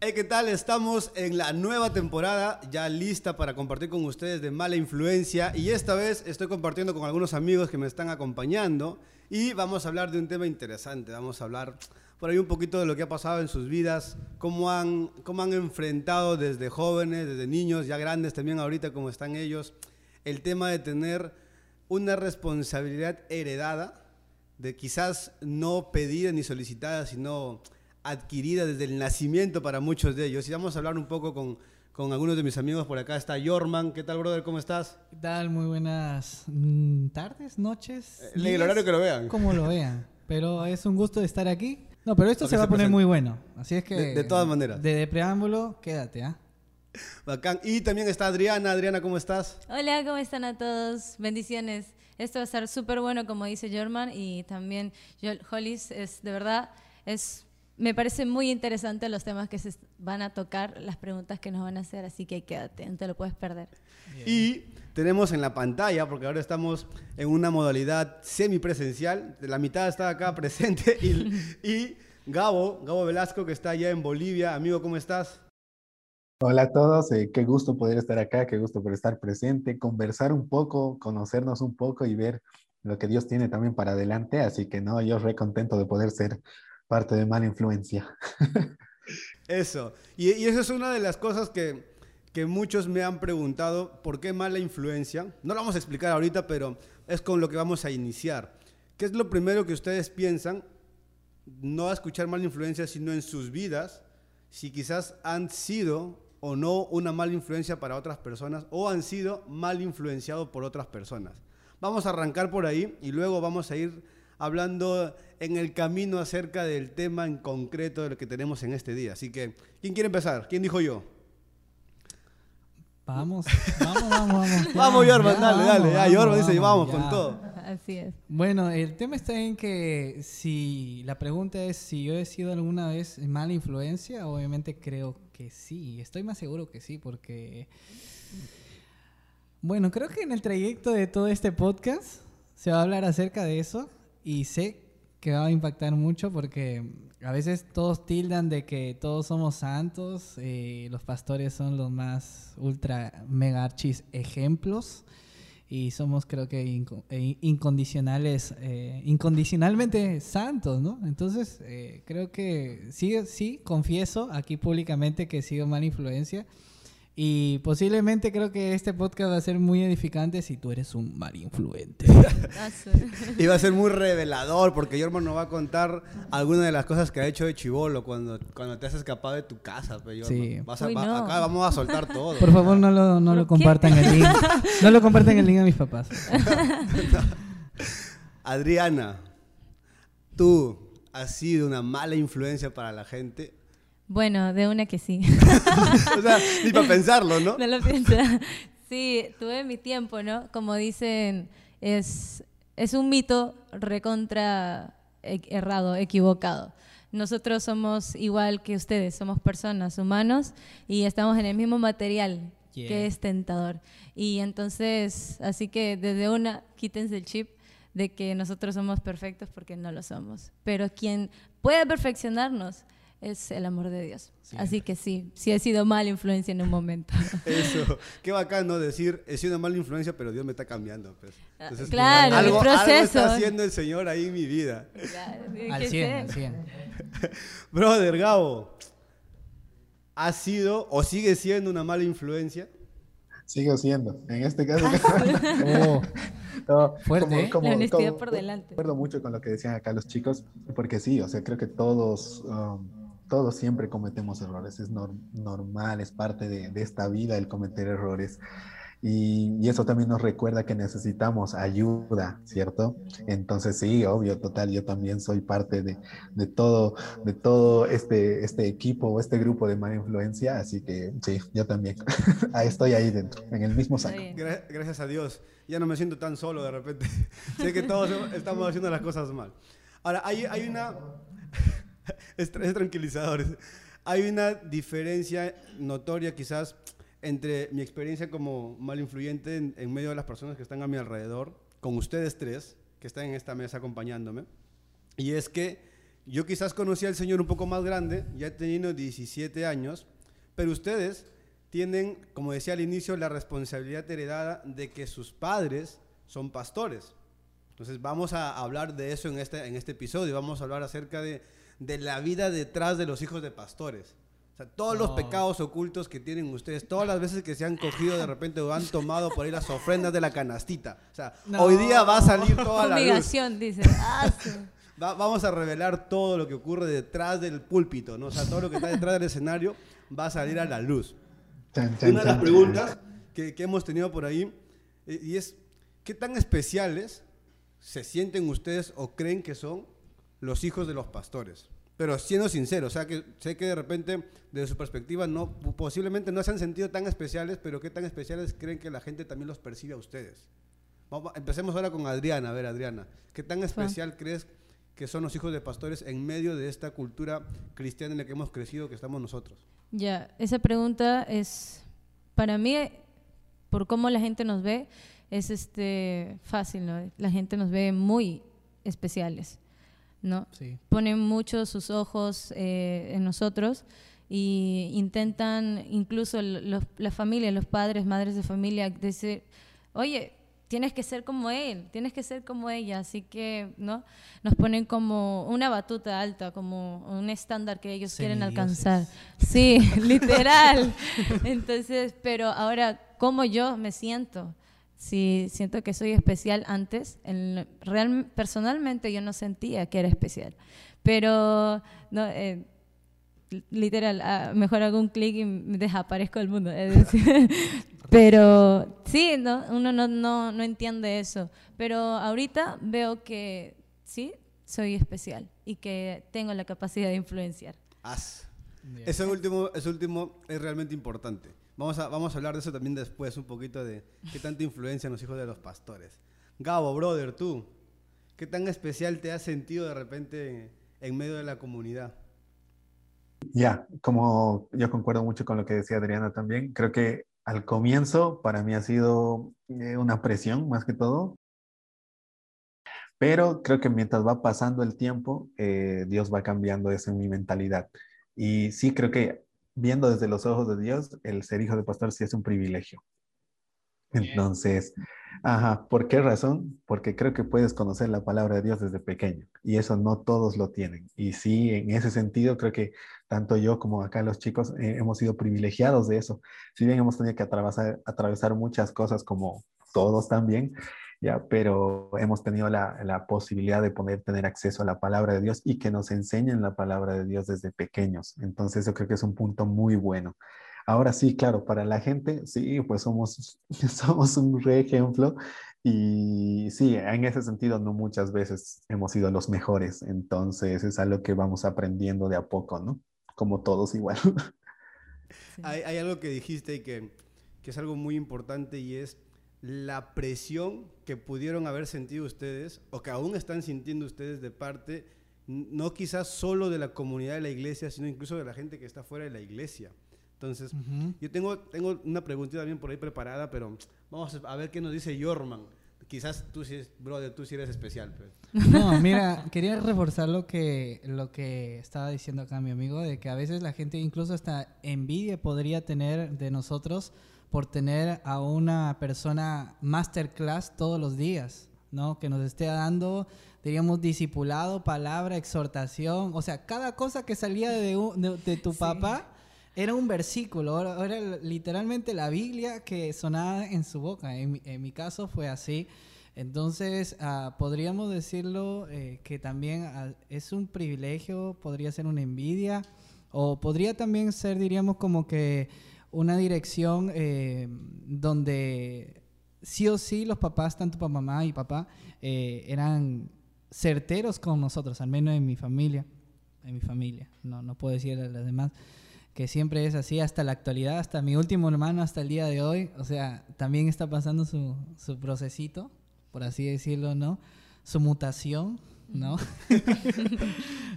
Hey, ¿qué tal? Estamos en la nueva temporada, ya lista para compartir con ustedes de mala influencia. Y esta vez estoy compartiendo con algunos amigos que me están acompañando. Y vamos a hablar de un tema interesante. Vamos a hablar por ahí un poquito de lo que ha pasado en sus vidas, cómo han, cómo han enfrentado desde jóvenes, desde niños, ya grandes también ahorita como están ellos, el tema de tener una responsabilidad heredada, de quizás no pedida ni solicitada, sino adquirida desde el nacimiento para muchos de ellos. Y vamos a hablar un poco con, con algunos de mis amigos por acá. Está Jorman. ¿Qué tal, brother? ¿Cómo estás? ¿Qué tal? Muy buenas mm, tardes, noches. Eh, el horario que lo vean. Como lo vean. Pero es un gusto estar aquí. No, pero esto se va a poner muy bueno. Así es que. De, todas maneras. De, preámbulo, quédate, ¿ah? Bacán. Y también está Adriana. Adriana, ¿cómo estás? Hola, ¿cómo están a todos? Bendiciones. Esto va a ser súper bueno, como dice Jorman. Y también, Hollis, es de verdad, es me parece muy interesante los temas que se van a tocar, las preguntas que nos van a hacer, así que quédate, no te lo puedes perder. Y tenemos en la pantalla, porque ahora estamos en una modalidad semipresencial, la mitad está acá presente, y, Gabo, Gabo Velasco, que está allá en Bolivia. Amigo, ¿cómo estás? Hola a todos, eh, qué gusto poder estar acá, qué gusto por estar presente, conversar un poco, conocernos un poco y ver lo que Dios tiene también para adelante. Así que no, yo re contento de poder ser parte de mala influencia. eso. Y, eso es una de las cosas que, que muchos me han preguntado, ¿por qué mala influencia? No lo vamos a explicar ahorita, pero es con lo que vamos a iniciar. ¿Qué es lo primero que ustedes piensan? No a escuchar mala influencia, sino en sus vidas, si quizás han sido o no una mala influencia para otras personas o han sido mal influenciados por otras personas. Vamos a arrancar por ahí y luego vamos a ir hablando en el camino acerca del tema en concreto de lo que tenemos en este día. Así que, ¿quién quiere empezar? ¿Quién dijo yo? Vamos, vamos, vamos, vamos. vamos, Yorman, dale, dale. Ya, dice, vamos con todo. Así es. Bueno, el tema está en que si la pregunta es si yo he sido alguna vez mala influencia, obviamente creo que sí. Estoy más seguro que sí, porque. Bueno, creo que en el trayecto de todo este podcast se va a hablar acerca de eso y sé que va a impactar mucho porque a veces todos tildan de que todos somos santos, eh, los pastores son los más ultra mega archis ejemplos y somos creo que eh, incondicionales, eh, incondicionalmente santos, ¿no? Entonces creo que sí, sí, confieso aquí públicamente que he sido mala influencia y posiblemente creo que este podcast va a ser muy edificante si tú eres un mal influente. Y va a ser muy revelador porque Yorman nos va a contar algunas de las cosas que ha hecho de chivolo cuando, cuando te has escapado de tu casa. sí. Acá vamos a soltar todo. Por favor, no lo, no lo compartan el link. No lo compartan el link a mis papás. Adriana, tú has sido una mala influencia para la gente bueno, de una que sí. o sea, ni para pensarlo, ¿no? No lo piensa. Sí, tuve mi tiempo, ¿no? Como dicen, es, es un mito recontra e, errado, equivocado. Nosotros somos igual que ustedes, somos personas, humanos, y estamos en el mismo material que es tentador. Y entonces, así que desde una, quítense el chip de que nosotros somos perfectos porque no lo somos. Pero quien puede perfeccionarnos es el amor de Dios. Así que sí, sí he sido mala influencia en un momento. Eso, qué bacán, ¿no? Decir, he sido mala influencia, pero Dios me está cambiando. Pues. Ah, claro, algo, proceso. Algo está haciendo el Señor ahí en mi vida. Claro, al 100, al 100. Brother Gabo, ¿ha sido o sigue siendo una mala influencia? Sigo siendo. En este caso. oh, fuerte, ¿eh? como, La honestidad por delante. Acuerdo mucho con lo que decían acá los chicos, porque sí, o sea, creo que todos. Um, todos siempre cometemos errores, es normal, es parte de, de, esta vida el cometer errores. Y, eso también nos recuerda que necesitamos ayuda, ¿cierto? Entonces sí, obvio, total, yo también soy parte de, de todo, de todo este, este equipo o este grupo de mala influencia, así que sí, yo también estoy ahí dentro, en el mismo saco. Gracias a Dios, ya no me siento tan solo de repente, sé que todos estamos haciendo las cosas mal. Ahora, hay, hay una... es, es tranquilizador. Hay una diferencia notoria quizás entre mi experiencia como mal influyente en, medio de las personas que están a mi alrededor, con ustedes tres, que están en esta mesa acompañándome, y es que yo quizás conocí al Señor un poco más grande, ya teniendo 17 años, pero ustedes tienen, como decía al inicio, la responsabilidad heredada de que sus padres son pastores. Entonces vamos a hablar de eso en este, en este episodio, vamos a hablar acerca de, de la vida detrás de los hijos de pastores. O sea, todos los pecados ocultos que tienen ustedes, todas las veces que se han cogido de repente o han tomado por ahí las ofrendas de la canastita. O sea, No. hoy día va a salir toda la luz. Fumigación, dice. Ah, Va- vamos a revelar todo lo que ocurre detrás del púlpito, ¿no? O sea, todo lo que está detrás del escenario va a salir a la luz. Chan, Una de las preguntas que, que hemos tenido por ahí eh, y es, ¿qué tan especiales se sienten ustedes o creen que son los hijos de los pastores? Pero siendo sinceros, o sea, que sé que de repente, desde su perspectiva, no, posiblemente no se han sentido tan especiales, pero ¿qué tan especiales creen que la gente también los percibe a ustedes? Vamos, empecemos ahora con Adriana. A ver, Adriana, ¿qué tan especial crees que son los hijos de pastores en medio de esta cultura cristiana en la que hemos crecido, que estamos nosotros? Ya, esa pregunta es, para mí, por cómo la gente nos ve, es este fácil, ¿no? La gente nos ve muy especiales, ¿no? Sí. Ponen mucho sus ojos eh, en nosotros y intentan, incluso los- la familia, los padres, madres de familia, decir, oye, tienes que ser como él, tienes que ser como ella, así que, ¿no? Nos ponen como una batuta alta, como un estándar que ellos quieren alcanzar. Sí, literal. Entonces, pero ahora, ¿cómo yo me siento? Si siento que soy especial antes, en, real, personalmente yo no sentía que era especial. Pero, no, eh, literal, ah, mejor hago un clic y me desaparezco del mundo. es decir. pero sí, no, uno no, no, no entiende eso. Pero ahorita veo que sí, soy especial y que tengo la capacidad de influenciar. Haz. Eso último, eso último es realmente importante. Vamos a, vamos a hablar de eso también después, un poquito de qué tanta influencia en los hijos de los pastores. Gabo, brother, tú, ¿qué tan especial te has sentido de repente en medio de la comunidad? Ya, como yo concuerdo mucho con lo que decía Adriana también, creo que al comienzo para mí ha sido eh, una presión más que todo, pero creo que mientras va pasando el tiempo, eh, Dios va cambiando eso en mi mentalidad. Y sí, creo que viendo desde los ojos de Dios, el ser hijo de pastor sí es un privilegio. Entonces, ajá, ¿por qué razón? Porque creo que puedes conocer la palabra de Dios desde pequeño y eso no todos lo tienen. Y sí, en ese sentido, creo que tanto yo como acá los chicos eh, hemos sido privilegiados de eso. Si bien hemos tenido que atravesar, atravesar muchas cosas como todos también, ya, pero hemos tenido la, la posibilidad de poder tener acceso a la palabra de Dios y que nos enseñen la palabra de Dios desde pequeños. Entonces, yo creo que es un punto muy bueno. Ahora sí, claro, para la gente, sí, pues somos, somos un re ejemplo y sí, en ese sentido no muchas veces hemos sido los mejores, entonces es algo que vamos aprendiendo de a poco, ¿no? Como todos igual. Sí. Hay, hay algo que dijiste y que, que es algo muy importante y es la presión que pudieron haber sentido ustedes o que aún están sintiendo ustedes de parte, no quizás solo de la comunidad de la iglesia, sino incluso de la gente que está fuera de la iglesia. Entonces, yo tengo, tengo una preguntita también por ahí preparada, pero vamos a ver qué nos dice Yorman. Quizás tú sí, es- brother, tú sí eres especial. pues. No, mira, quería reforzar lo que, lo que estaba diciendo acá mi amigo, de que a veces la gente incluso hasta envidia podría tener de nosotros por tener a una persona masterclass todos los días, ¿no? Que nos esté dando, diríamos, discipulado, palabra, exhortación, o sea, cada cosa que salía de, un- de- de tu Sí. papá era un versículo, era, era literalmente la Biblia que sonaba en su boca. En, mi- en mi caso fue así. Entonces, ah, podríamos decirlo eh, que también ah, es un privilegio, podría ser una envidia, o podría también ser, diríamos, como que una dirección eh, donde sí o sí los papás, tanto para mamá y papá, eh, eran certeros con nosotros, al menos en mi familia. En mi familia, no, no puedo decir a las demás que siempre es así hasta la actualidad, hasta mi último hermano, hasta el día de hoy. O sea, también está pasando su, su procesito, por así decirlo, ¿no? Su mutación, ¿no?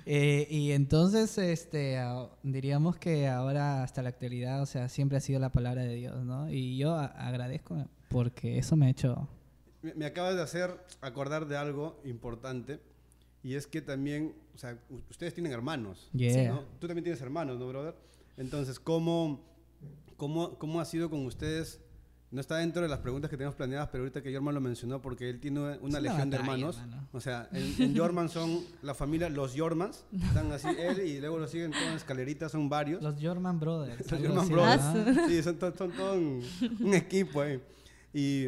Eh, y entonces, este, diríamos que ahora hasta la actualidad, o sea, siempre ha sido la palabra de Dios, ¿no? Y yo agradezco porque eso me ha hecho... Me, me acabas de hacer acordar de algo importante. y es que también, o sea, ustedes tienen hermanos, Yeah. ¿no? Tú también tienes hermanos, ¿no, brother? Entonces, ¿cómo, cómo, cómo ha sido con ustedes? No está dentro de las preguntas que teníamos planeadas, pero ahorita que Jorman lo mencionó, porque él tiene una, una legión de hermanos. hermano. O sea, en, en Jorman son la familia, los Jormans, están así, él y luego lo siguen todas las escaleritas, son varios. Los Jorman Brothers. Los Jorman Brothers. ¿no? Sí, son, to- son todo un, un equipo ahí. Y,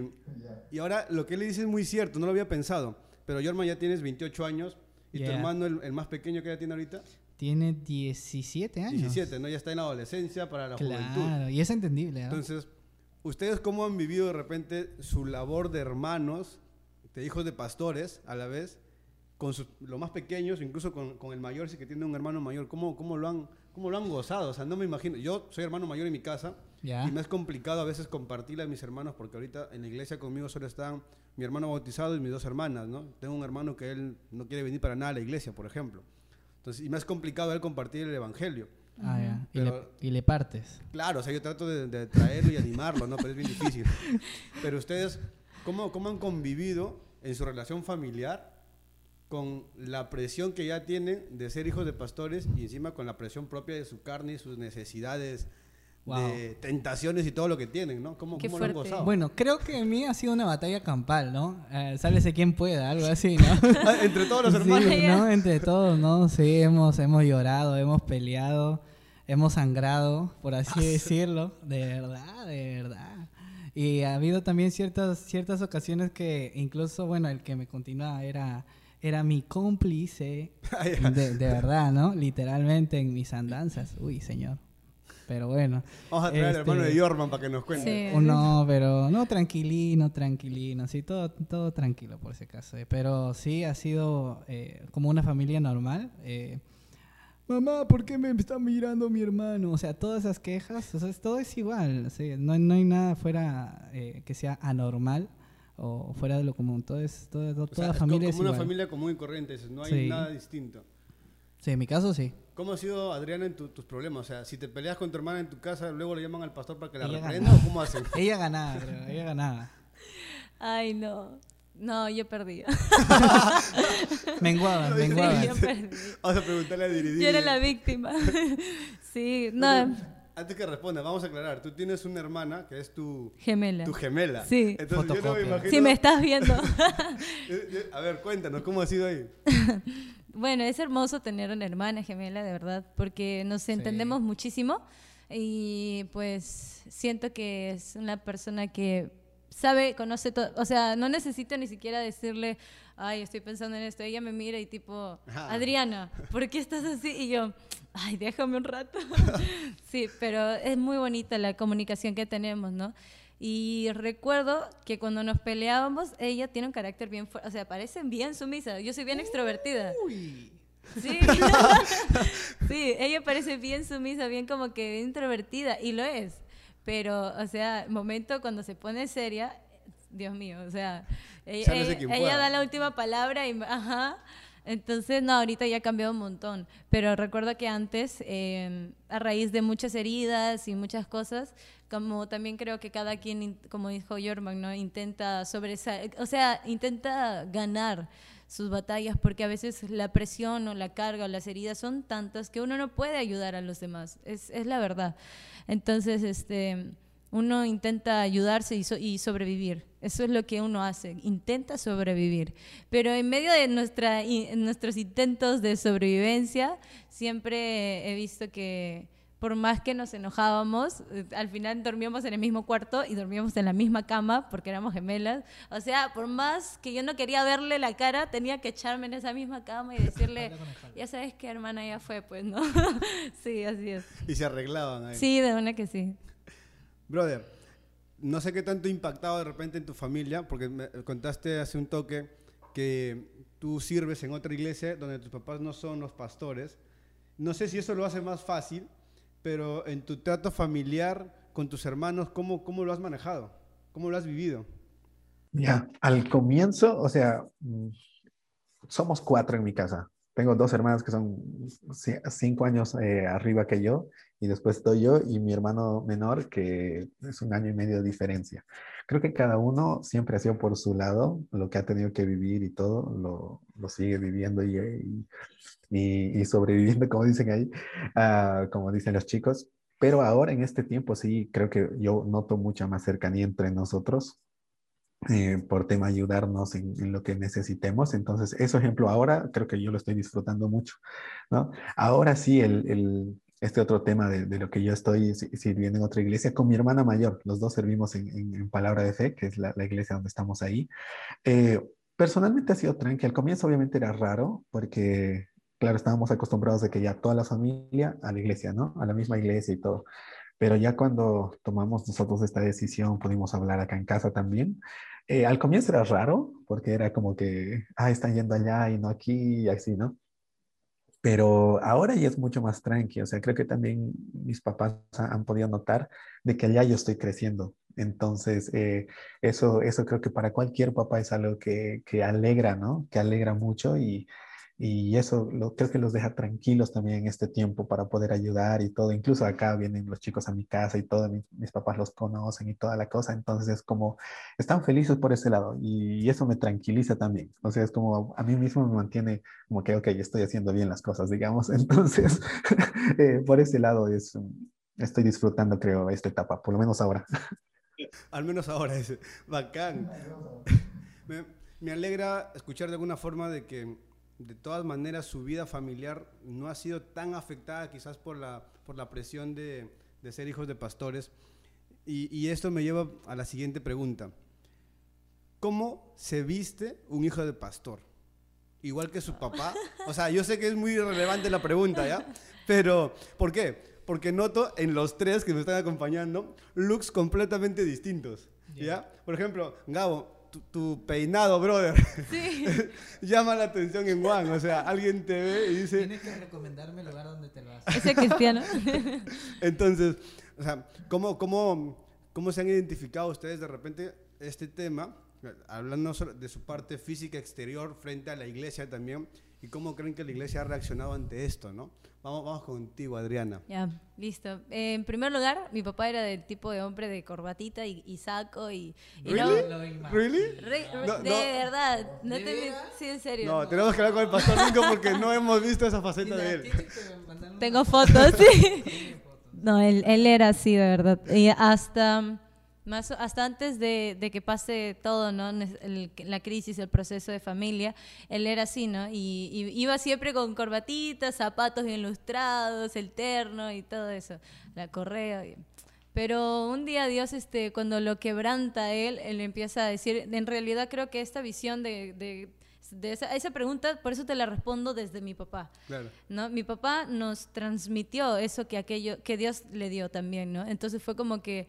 y ahora lo que él le dice es muy cierto, no lo había pensado. Pero Jorman ya tienes 28 años y tu Yeah. hermano, el, el más pequeño que ya tiene ahorita, Tiene 17 años. 17, ¿no? Ya está en la adolescencia para la juventud. Claro, y es entendible. ¿no? Entonces, ¿ustedes cómo han vivido de repente su labor de hermanos, de hijos de pastores a la vez, con sus, los más pequeños, incluso con, con el mayor, si que tiene un hermano mayor? ¿Cómo, cómo, lo han, ¿Cómo lo han gozado? O sea, no me imagino. Yo soy hermano mayor en mi casa y me es complicado a veces compartirle a mis hermanos porque ahorita en la iglesia conmigo solo están mi hermano bautizado y mis dos hermanas, ¿no? Tengo un hermano que él no quiere venir para nada a la iglesia, por ejemplo. Entonces, y me es complicado él compartir el evangelio. Ah, ya. Y, Pero- le, y le partes. Claro, o sea, yo trato de, de traerlo y animarlo, ¿no? Pero es bien difícil. Pero ustedes, ¿cómo, ¿cómo han convivido en su relación familiar con la presión que ya tienen de ser hijos de pastores y encima con la presión propia de su carne y sus necesidades, Wow. de tentaciones y todo lo que tienen, ¿no? ¿Cómo, Qué cómo lo han gozado? Bueno, creo que en mí ha sido una batalla campal, ¿no? Eh, sálvese quien pueda, algo así, ¿no? Ah, Entre todos los hermanos. Sí, ¿no? Entre todos, ¿no? Sí, hemos, hemos llorado, hemos peleado, hemos sangrado, por así decirlo. De verdad, de verdad. Y ha habido también ciertas, ciertas ocasiones que incluso, bueno, el que me continuaba era, era mi cómplice, Ah, de, de verdad, ¿no? Literalmente en mis andanzas. Uy, señor. Pero bueno. Vamos a traer al hermano de Este, Jorman para que nos cuente. Sí. Oh, No, pero no tranquilino, tranquilino, sí, todo, todo tranquilo por si acaso. eh. Pero sí ha sido eh, como una familia normal. eh, Mamá, ¿por qué me está mirando mi hermano? O sea, todas esas quejas, o sea, es- todo es igual. sí, no, hay- no hay nada fuera eh, que sea anormal o fuera de lo común. Todo es, todo, todo- O sea, toda es familia como es una igual. familia común y corriente, no hay Sí. nada distinto. Sí, en mi caso sí. ¿Cómo ha sido, Adriana, en tu- tus problemas? O sea, si te peleas con tu hermana en tu casa, luego le llaman al pastor para que la Ella reprenda ganaba. o cómo hacen? Ella ganaba, creo, ella ganaba. Ay, no. No, yo perdí. Menguaba, Sí, menguaba. yo perdí. Vamos a preguntarle a Diridi. Yo era la víctima. sí, no, Antes que responda, vamos a aclarar. Tú tienes una hermana que es tu, gemela. tu gemela. Sí. Entonces yo no me imagino... Si me estás viendo. Eh, eh, A ver, cuéntanos, ¿cómo ha sido ahí? Bueno, es hermoso tener una hermana gemela, de verdad, porque nos entendemos muchísimo y pues siento que es una persona que sabe, conoce todo, o sea, no necesito ni siquiera decirle, ay, estoy pensando en esto, ella me mira y tipo. Adriana, ¿por qué estás así? Y yo, ay, déjame un rato. sí, pero es muy bonita la comunicación que tenemos, ¿no? Y recuerdo que cuando nos peleábamos, ella tiene un carácter bien fuerte, o sea, parecen bien sumisa, yo soy bien extrovertida. Sí. sí, ella parece bien sumisa, bien como que introvertida, y lo es. Pero, o sea, momento cuando se pone seria, Dios mío, o sea, ella, Sálvese ella- ella pueda. da la última palabra y, ajá. Entonces, no, ahorita ya ha cambiado un montón. Pero recuerdo que antes, eh, a raíz de muchas heridas y muchas cosas, como también creo que cada quien, como dijo Jorman, ¿no? Intenta sobresalir, o sea, intenta ganar sus batallas porque a veces la presión o la carga o las heridas son tantas que uno no puede ayudar a los demás. Es, es la verdad. Entonces, este, uno intenta ayudarse y, so- y sobrevivir. Eso es lo que uno hace, intenta sobrevivir. Pero en medio de nuestra, nuestros intentos de sobrevivencia, siempre he visto que por más que nos enojábamos, eh, al final dormíamos en el mismo cuarto y dormíamos en la misma cama porque éramos gemelas. O sea, por más que yo no quería verle la cara, tenía que echarme en esa misma cama y decirle, ya sabes que hermana ya fue, pues, ¿no? sí, así es. Y se arreglaban ahí. Sí, de una que sí. Brother, no sé qué tanto impactado de repente en tu familia, porque me contaste hace un toque que tú sirves en otra iglesia donde tus papás no son los pastores. No sé si eso lo hace más fácil, pero en tu trato familiar con tus hermanos, ¿cómo, cómo lo has manejado? ¿Cómo lo has vivido? Ya, al comienzo, o sea, mm, somos cuatro en mi casa. Tengo dos hermanas que son cinco años eh, arriba que yo, y después estoy yo y mi hermano menor, que es un año y medio de diferencia. Creo que cada uno siempre ha sido por su lado, lo que ha tenido que vivir y todo, lo, lo sigue viviendo y, y, y, sobreviviendo, como dicen ahí, uh, como dicen los chicos. Pero ahora en este tiempo sí creo que yo noto mucha más cercanía entre nosotros eh, por tema ayudarnos en, en, lo que necesitemos. Entonces, ese ejemplo ahora creo que yo lo estoy disfrutando mucho, ¿no? Ahora sí, el, el este otro tema de, de, lo que yo estoy sirviendo en otra iglesia con mi hermana mayor. Los dos servimos en, en, en Palabra de Fe, que es la, la iglesia donde estamos ahí. Eh, personalmente ha sido tranquilo. Al comienzo obviamente era raro porque, claro, estábamos acostumbrados de que ya toda la familia a la iglesia, ¿no? A la misma iglesia y todo. Pero ya cuando tomamos nosotros esta decisión, pudimos hablar acá en casa también. Eh, al comienzo era raro, porque era como que, ah, están yendo allá y no aquí, y así, ¿no? Pero ahora ya es mucho más tranquilo. O sea, creo que también mis papás han podido notar de que allá yo estoy creciendo. Entonces, eh, eso, eso creo que para cualquier papá es algo que, que alegra, ¿no? Que alegra mucho y, y eso lo, creo que los deja tranquilos también en este tiempo para poder ayudar y todo. Incluso acá vienen los chicos a mi casa y todo, mis, mis papás los conocen y toda la cosa. Entonces es como, están felices por ese lado y eso me tranquiliza también. O sea, es como, a mí mismo me mantiene como que, ok, estoy haciendo bien las cosas, digamos. Entonces, eh, por ese lado es, estoy disfrutando, creo, esta etapa, por lo menos ahora. Al menos ahora es bacán. Me, me alegra escuchar de alguna forma de que de todas maneras su vida familiar no ha sido tan afectada quizás por la, por la presión de, de ser hijos de pastores. Y, y, esto me lleva a la siguiente pregunta. ¿Cómo se viste un hijo de pastor? Igual que su papá. O sea, yo sé que es muy relevante la pregunta, ¿ya? Pero, ¿por qué? Porque noto en los tres que me están acompañando looks completamente distintos, ¿ya? Por ejemplo, Gabo, tu, tu, peinado, brother, sí. llama la atención en Juan. O sea, alguien te ve y dice... Tienes que recomendarme el lugar donde te lo haces. Ese cristiano. Entonces, o sea, ¿cómo, cómo, ¿cómo se han identificado ustedes de repente este tema? Hablando de su parte física exterior frente a la iglesia también. ¿Y cómo creen que la iglesia ha reaccionado ante esto, no? Vamos, vamos contigo, Adriana. Ya, listo. Eh, en primer lugar, mi papá era del tipo de hombre de corbatita y, y saco y... y ¿Really? no, ¿Really? Re, No, de no. verdad. No ¿De te, sí, en serio. No, tenemos que hablar con el pastor Nico porque no hemos visto esa faceta de él. Tengo fotos, sí. No, él, él era así, de verdad. Y hasta, más, hasta antes de, de que pase todo, ¿no? El- la crisis, el proceso de familia, él era así, ¿no? Y, y iba siempre con corbatitas, zapatos ilustrados, el terno y todo eso, la correa. y- Pero un día Dios, este, cuando lo quebranta él, él empieza a decir, en realidad creo que esta visión de, de, de esa, esa pregunta, por eso te la respondo desde mi papá. Claro. ¿no? Mi papá nos transmitió eso que aquello que Dios le dio también, ¿no? Entonces fue como que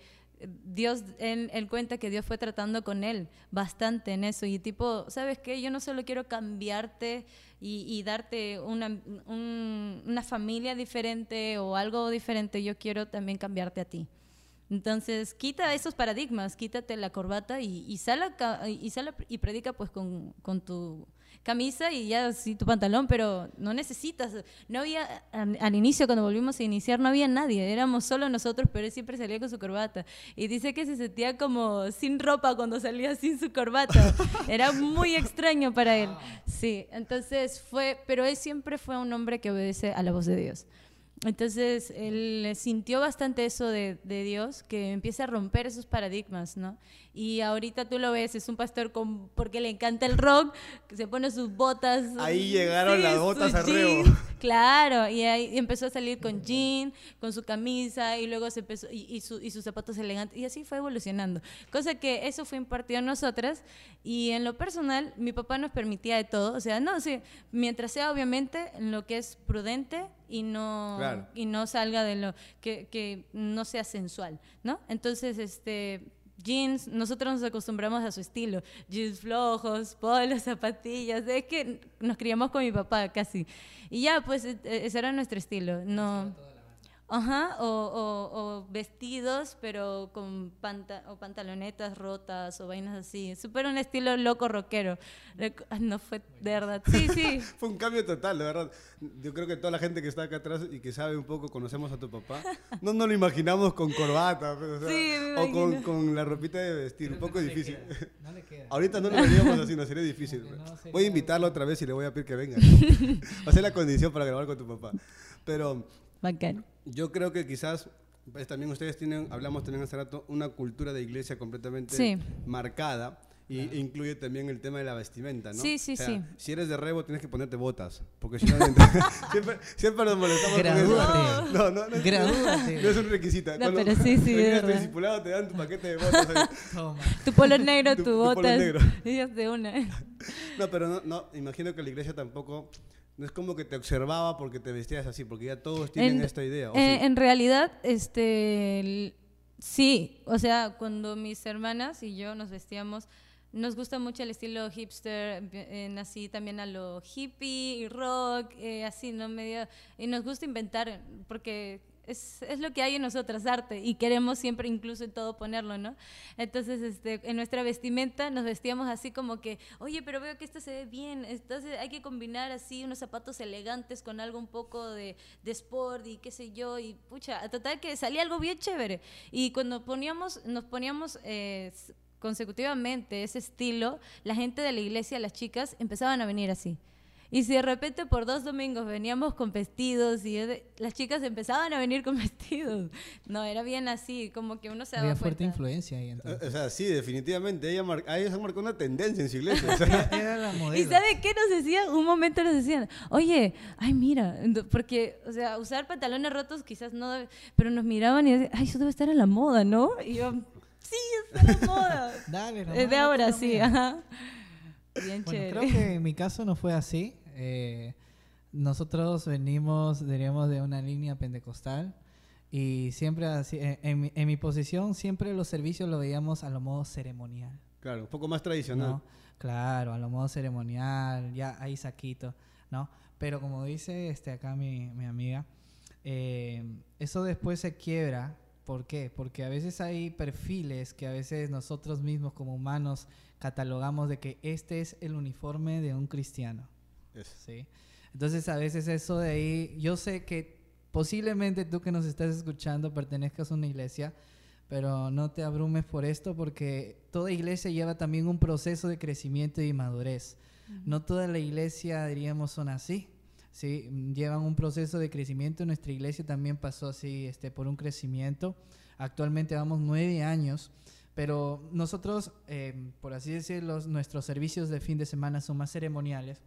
Dios, él, él cuenta que Dios fue tratando con él bastante en eso y tipo, ¿sabes qué? Yo no solo quiero cambiarte y, darte una, un- una familia diferente o algo diferente, yo quiero también cambiarte a ti. Entonces, quita esos paradigmas, quítate la corbata y, y y, sal y predica pues con, con tu camisa y ya sí tu pantalón, pero no necesitas, no había, al, al inicio cuando volvimos a iniciar no había nadie, éramos solo nosotros, pero él siempre salía con su corbata. Y dice que se sentía como sin ropa cuando salía sin su corbata. Era muy extraño para él. Sí, entonces fue, pero él siempre fue un hombre que obedece a la voz de Dios. Entonces él sintió bastante eso de, de Dios, que empieza a romper esos paradigmas, ¿no? Y ahorita tú lo ves, es un pastor con, porque le encanta el rock, que se pone sus botas. Ahí llegaron las botas a reo. Claro, y ahí empezó a salir con jean, con su camisa, y luego se empezó, y, y, su- y sus zapatos elegantes, y así fue evolucionando. Cosa que eso fue impartido a nosotras, y en lo personal, mi papá nos permitía de todo, o sea, no, sí, mientras sea obviamente en lo que es prudente y no, Claro. y no salga de lo que, que no sea sensual, ¿no? Entonces, este jeans, nosotros nos acostumbramos a su estilo, jeans flojos, polos, zapatillas, es que nos criamos con mi papá casi. Y ya, pues e- e- ese era nuestro estilo, no Ajá, o, o, o vestidos, pero con panta o pantalonetas rotas o vainas así. Súper un estilo loco rockero. No fue de verdad. Sí, sí. Fue un cambio total, de verdad. Yo creo que toda la gente que está acá atrás y que sabe un poco, conocemos a tu papá, no nos lo imaginamos con corbata, pues, o, sea, Sí, o con, con la ropita de vestir, un poco No le difícil. queda, No le queda. Ahorita no lo veríamos así, no sería difícil. Que no sería Voy a invitarlo otra vez y le voy a pedir que venga. Va a ser la condición para grabar con tu papá. Pero Bacán. Yo creo que quizás pues, también ustedes tienen, hablamos también hace rato, una cultura de iglesia completamente Sí. marcada. Y e incluye también el tema de la vestimenta, ¿no? Sí, sí, O sea, sí. Si eres de rebo, tienes que ponerte botas. Porque si no, siempre, siempre nos molestamos. Gradúate. No, no, no. Gradúate. No es un requisito. No, Cuando- pero sí, sí, cuando discipulado te dan tu paquete de botas. Toma. Tu polo negro, Tu- tu, tu polo botas. negro. De una. No, pero no, no, imagino que la iglesia tampoco, no es como que te observaba porque te vestías así, porque ya todos tienen En- esta idea. ¿o Eh, sí? En realidad, este, el- sí, o sea, cuando mis hermanas y yo nos vestíamos, nos gusta mucho el estilo hipster, eh, nací también a lo hippie y rock, eh, así, ¿no? Medio, y nos gusta inventar, porque es, es lo que hay en nosotras, arte, y queremos siempre incluso en todo ponerlo, ¿no? Entonces, este, en nuestra vestimenta nos vestíamos así como que, oye, pero veo que esto se ve bien, entonces hay que combinar así unos zapatos elegantes con algo un poco de, de sport y qué sé yo, y pucha, total que salía algo bien chévere. Y cuando poníamos, nos poníamos eh, consecutivamente ese estilo, la gente de la iglesia, las chicas, empezaban a venir así. Y si de repente por dos domingos veníamos con vestidos y las chicas empezaban a venir con vestidos, no, era bien así, como que uno se daba Había fuerte cuenta. influencia ahí Eh, entonces. O sea, sí, definitivamente. Ella mar- a ellos han marcado una tendencia en su iglesia. o sea, Era la ¿Y modelo. sabe qué nos decían? Un momento nos decían, oye, ay, mira, porque, o sea, usar pantalones rotos quizás no debe, pero nos miraban y decían, ay, eso debe estar a la moda, ¿no? Y yo, sí, está a la moda. Dale, Es nomás, de no ahora, sí, ajá. Bien Bueno, chévere. creo que en mi caso no fue así. Eh, nosotros venimos, diríamos, de una línea pentecostal y siempre así, en, en mi, en mi posición siempre los servicios lo veíamos a lo modo ceremonial. claro, un poco más tradicional. ¿no? Claro, a lo modo ceremonial, ya ahí saquito, ¿no? Pero como dice este acá mi, mi amiga, eh, eso después se quiebra. ¿Por qué? Porque a veces hay perfiles que a veces nosotros mismos como humanos catalogamos de que este es el uniforme de un cristiano. Eso. ¿sí? Entonces a veces eso de ahí, yo sé que posiblemente tú que nos estás escuchando pertenezcas a una iglesia, pero no te abrumes por esto porque toda iglesia lleva también un proceso de crecimiento y madurez. No toda la iglesia, diríamos, son así. Sí, llevan un proceso de crecimiento. Nuestra iglesia también pasó así este, por un crecimiento. Actualmente vamos nueve años, pero nosotros, eh, por así decirlo, nuestros servicios de fin de semana son más ceremoniales,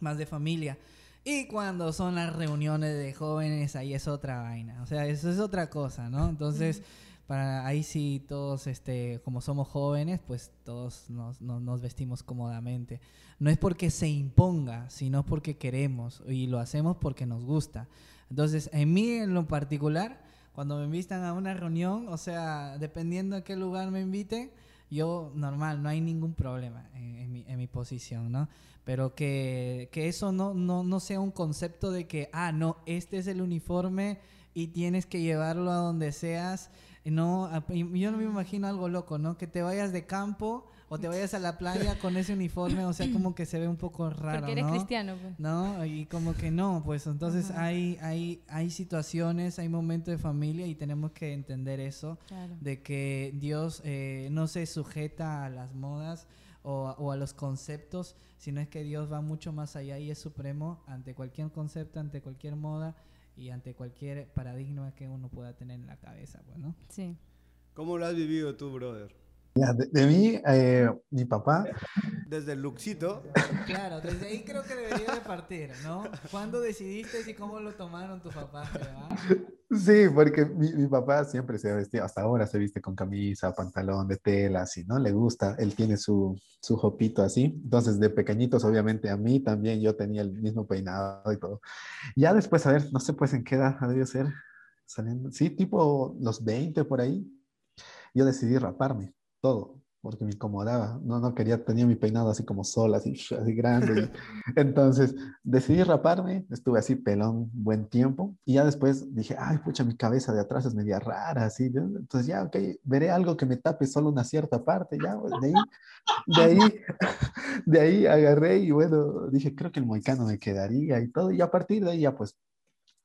más de familia. Y cuando son las reuniones de jóvenes, ahí es otra vaina. O sea, eso es otra cosa, ¿no? Entonces, para ahí sí todos, este, como somos jóvenes, pues todos nos, nos, nos vestimos cómodamente. No es porque se imponga, sino porque queremos y lo hacemos porque nos gusta. Entonces, en mí en lo particular, cuando me invitan a una reunión, o sea, dependiendo a qué lugar me inviten, yo normal, no hay ningún problema en, en mi, en mi posición, ¿no? Pero que, que eso no, no, no sea un concepto de que, ah, no, este es el uniforme y tienes que llevarlo a donde seas. No, yo no me imagino algo loco, ¿no? Que te vayas de campo o te vayas a la playa con ese uniforme, o sea, como que se ve un poco raro, Porque eres ¿no? cristiano, pues. ¿no? Y como que no, pues entonces Ajá. hay, hay, hay situaciones, hay momentos de familia y tenemos que entender eso, Claro. de que Dios eh, no se sujeta a las modas o, o a los conceptos, sino es que Dios va mucho más allá y es supremo ante cualquier concepto, ante cualquier moda y ante cualquier paradigma que uno pueda tener en la cabeza, pues, ¿no? Sí. ¿Cómo lo has vivido tú, brother? Ya, de, de mí, eh, mi papá, Desde el luxito. Claro, desde ahí creo que debería de partir, ¿no? ¿Cuándo decidiste y cómo lo tomaron tus papás? sí, porque mi, mi papá siempre se vestía, hasta ahora se viste con camisa, pantalón de tela, así, ¿no? Le gusta, él tiene su, su jopito así. Entonces, de pequeñitos, obviamente, a mí también yo tenía el mismo peinado y todo. Ya después, a ver, no sé pues en qué edad ha debido ser, saliendo, sí, tipo los 20 por ahí, yo decidí raparme todo. porque me incomodaba. No, no quería, tenía mi peinado así como sol, así, así grande. Entonces decidí raparme, estuve así pelón buen tiempo y ya después dije, ay, pucha, mi cabeza de atrás es media rara, así. Entonces ya, ok, veré algo que me tape solo una cierta parte, ya, pues, de ahí, de ahí, de ahí agarré y bueno, dije, creo que el moicano me quedaría y todo. Y a partir de ahí ya pues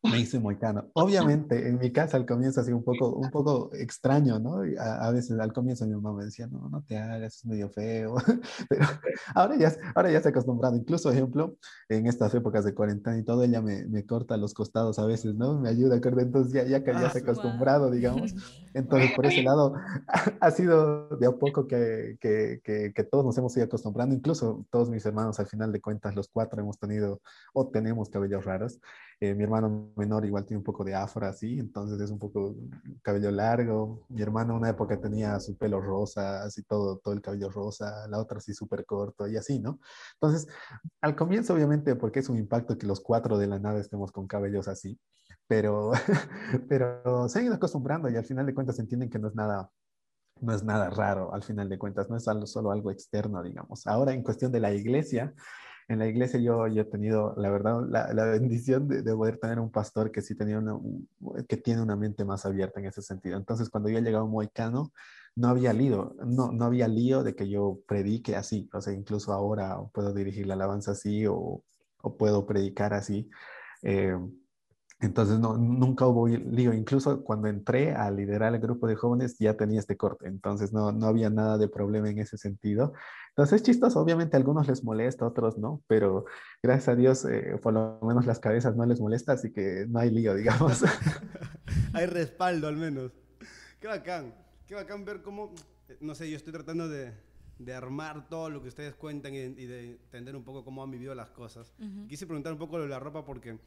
me hice moicano. Obviamente, en mi casa al comienzo así un poco, un poco extraño, ¿no? A, a, veces al comienzo mi mamá me decía, no, no te hagas, es medio feo. Pero ahora ya, ahora ya se ha acostumbrado. Incluso, ejemplo, en estas épocas de cuarentena y todo, ella me, me corta los costados a veces, ¿no? Me ayuda, entonces ya, ya, ya se ha acostumbrado, digamos. Entonces, por ese lado, ha sido de a poco que, que, que, que todos nos hemos ido acostumbrando. Incluso todos mis hermanos, al final de cuentas, los cuatro hemos tenido o tenemos cabellos raros. Eh, mi hermano menor igual tiene un poco de afro así, entonces es un poco cabello largo. Mi hermano una época tenía su pelo rosa, así todo, todo el cabello rosa, la otra así súper corto y así, ¿no? Entonces, al comienzo obviamente porque es un impacto que los cuatro de la nada estemos con cabellos así, pero, pero se han ido acostumbrando y al final de cuentas entienden que no es nada no es nada raro al final de cuentas, no es solo algo externo, digamos. Ahora, en cuestión de la iglesia, en la iglesia yo, he tenido, la verdad, la, la bendición de, de, poder tener un pastor que sí tenía una, que tiene una mente más abierta en ese sentido. Entonces, cuando yo llegaba a Moicano, no había lío, no, no había lío de que yo predique así. O sea, incluso ahora puedo dirigir la alabanza así o, o puedo predicar así. Eh, entonces, no, nunca hubo lío. Incluso cuando entré a liderar el grupo de jóvenes, ya tenía este corte. Entonces, no, no había nada de problema en ese sentido. Entonces, es chistoso. Obviamente, a algunos les molesta, a otros no. Pero gracias a Dios, eh, por lo menos las cabezas no les molesta. Así que no hay lío, digamos. hay respaldo, al menos. Qué bacán. Qué bacán ver cómo. No sé, yo estoy tratando de, de armar todo lo que ustedes cuentan y, y, de entender un poco cómo han vivido las cosas. Uh -huh. Quise preguntar un poco de la ropa porque,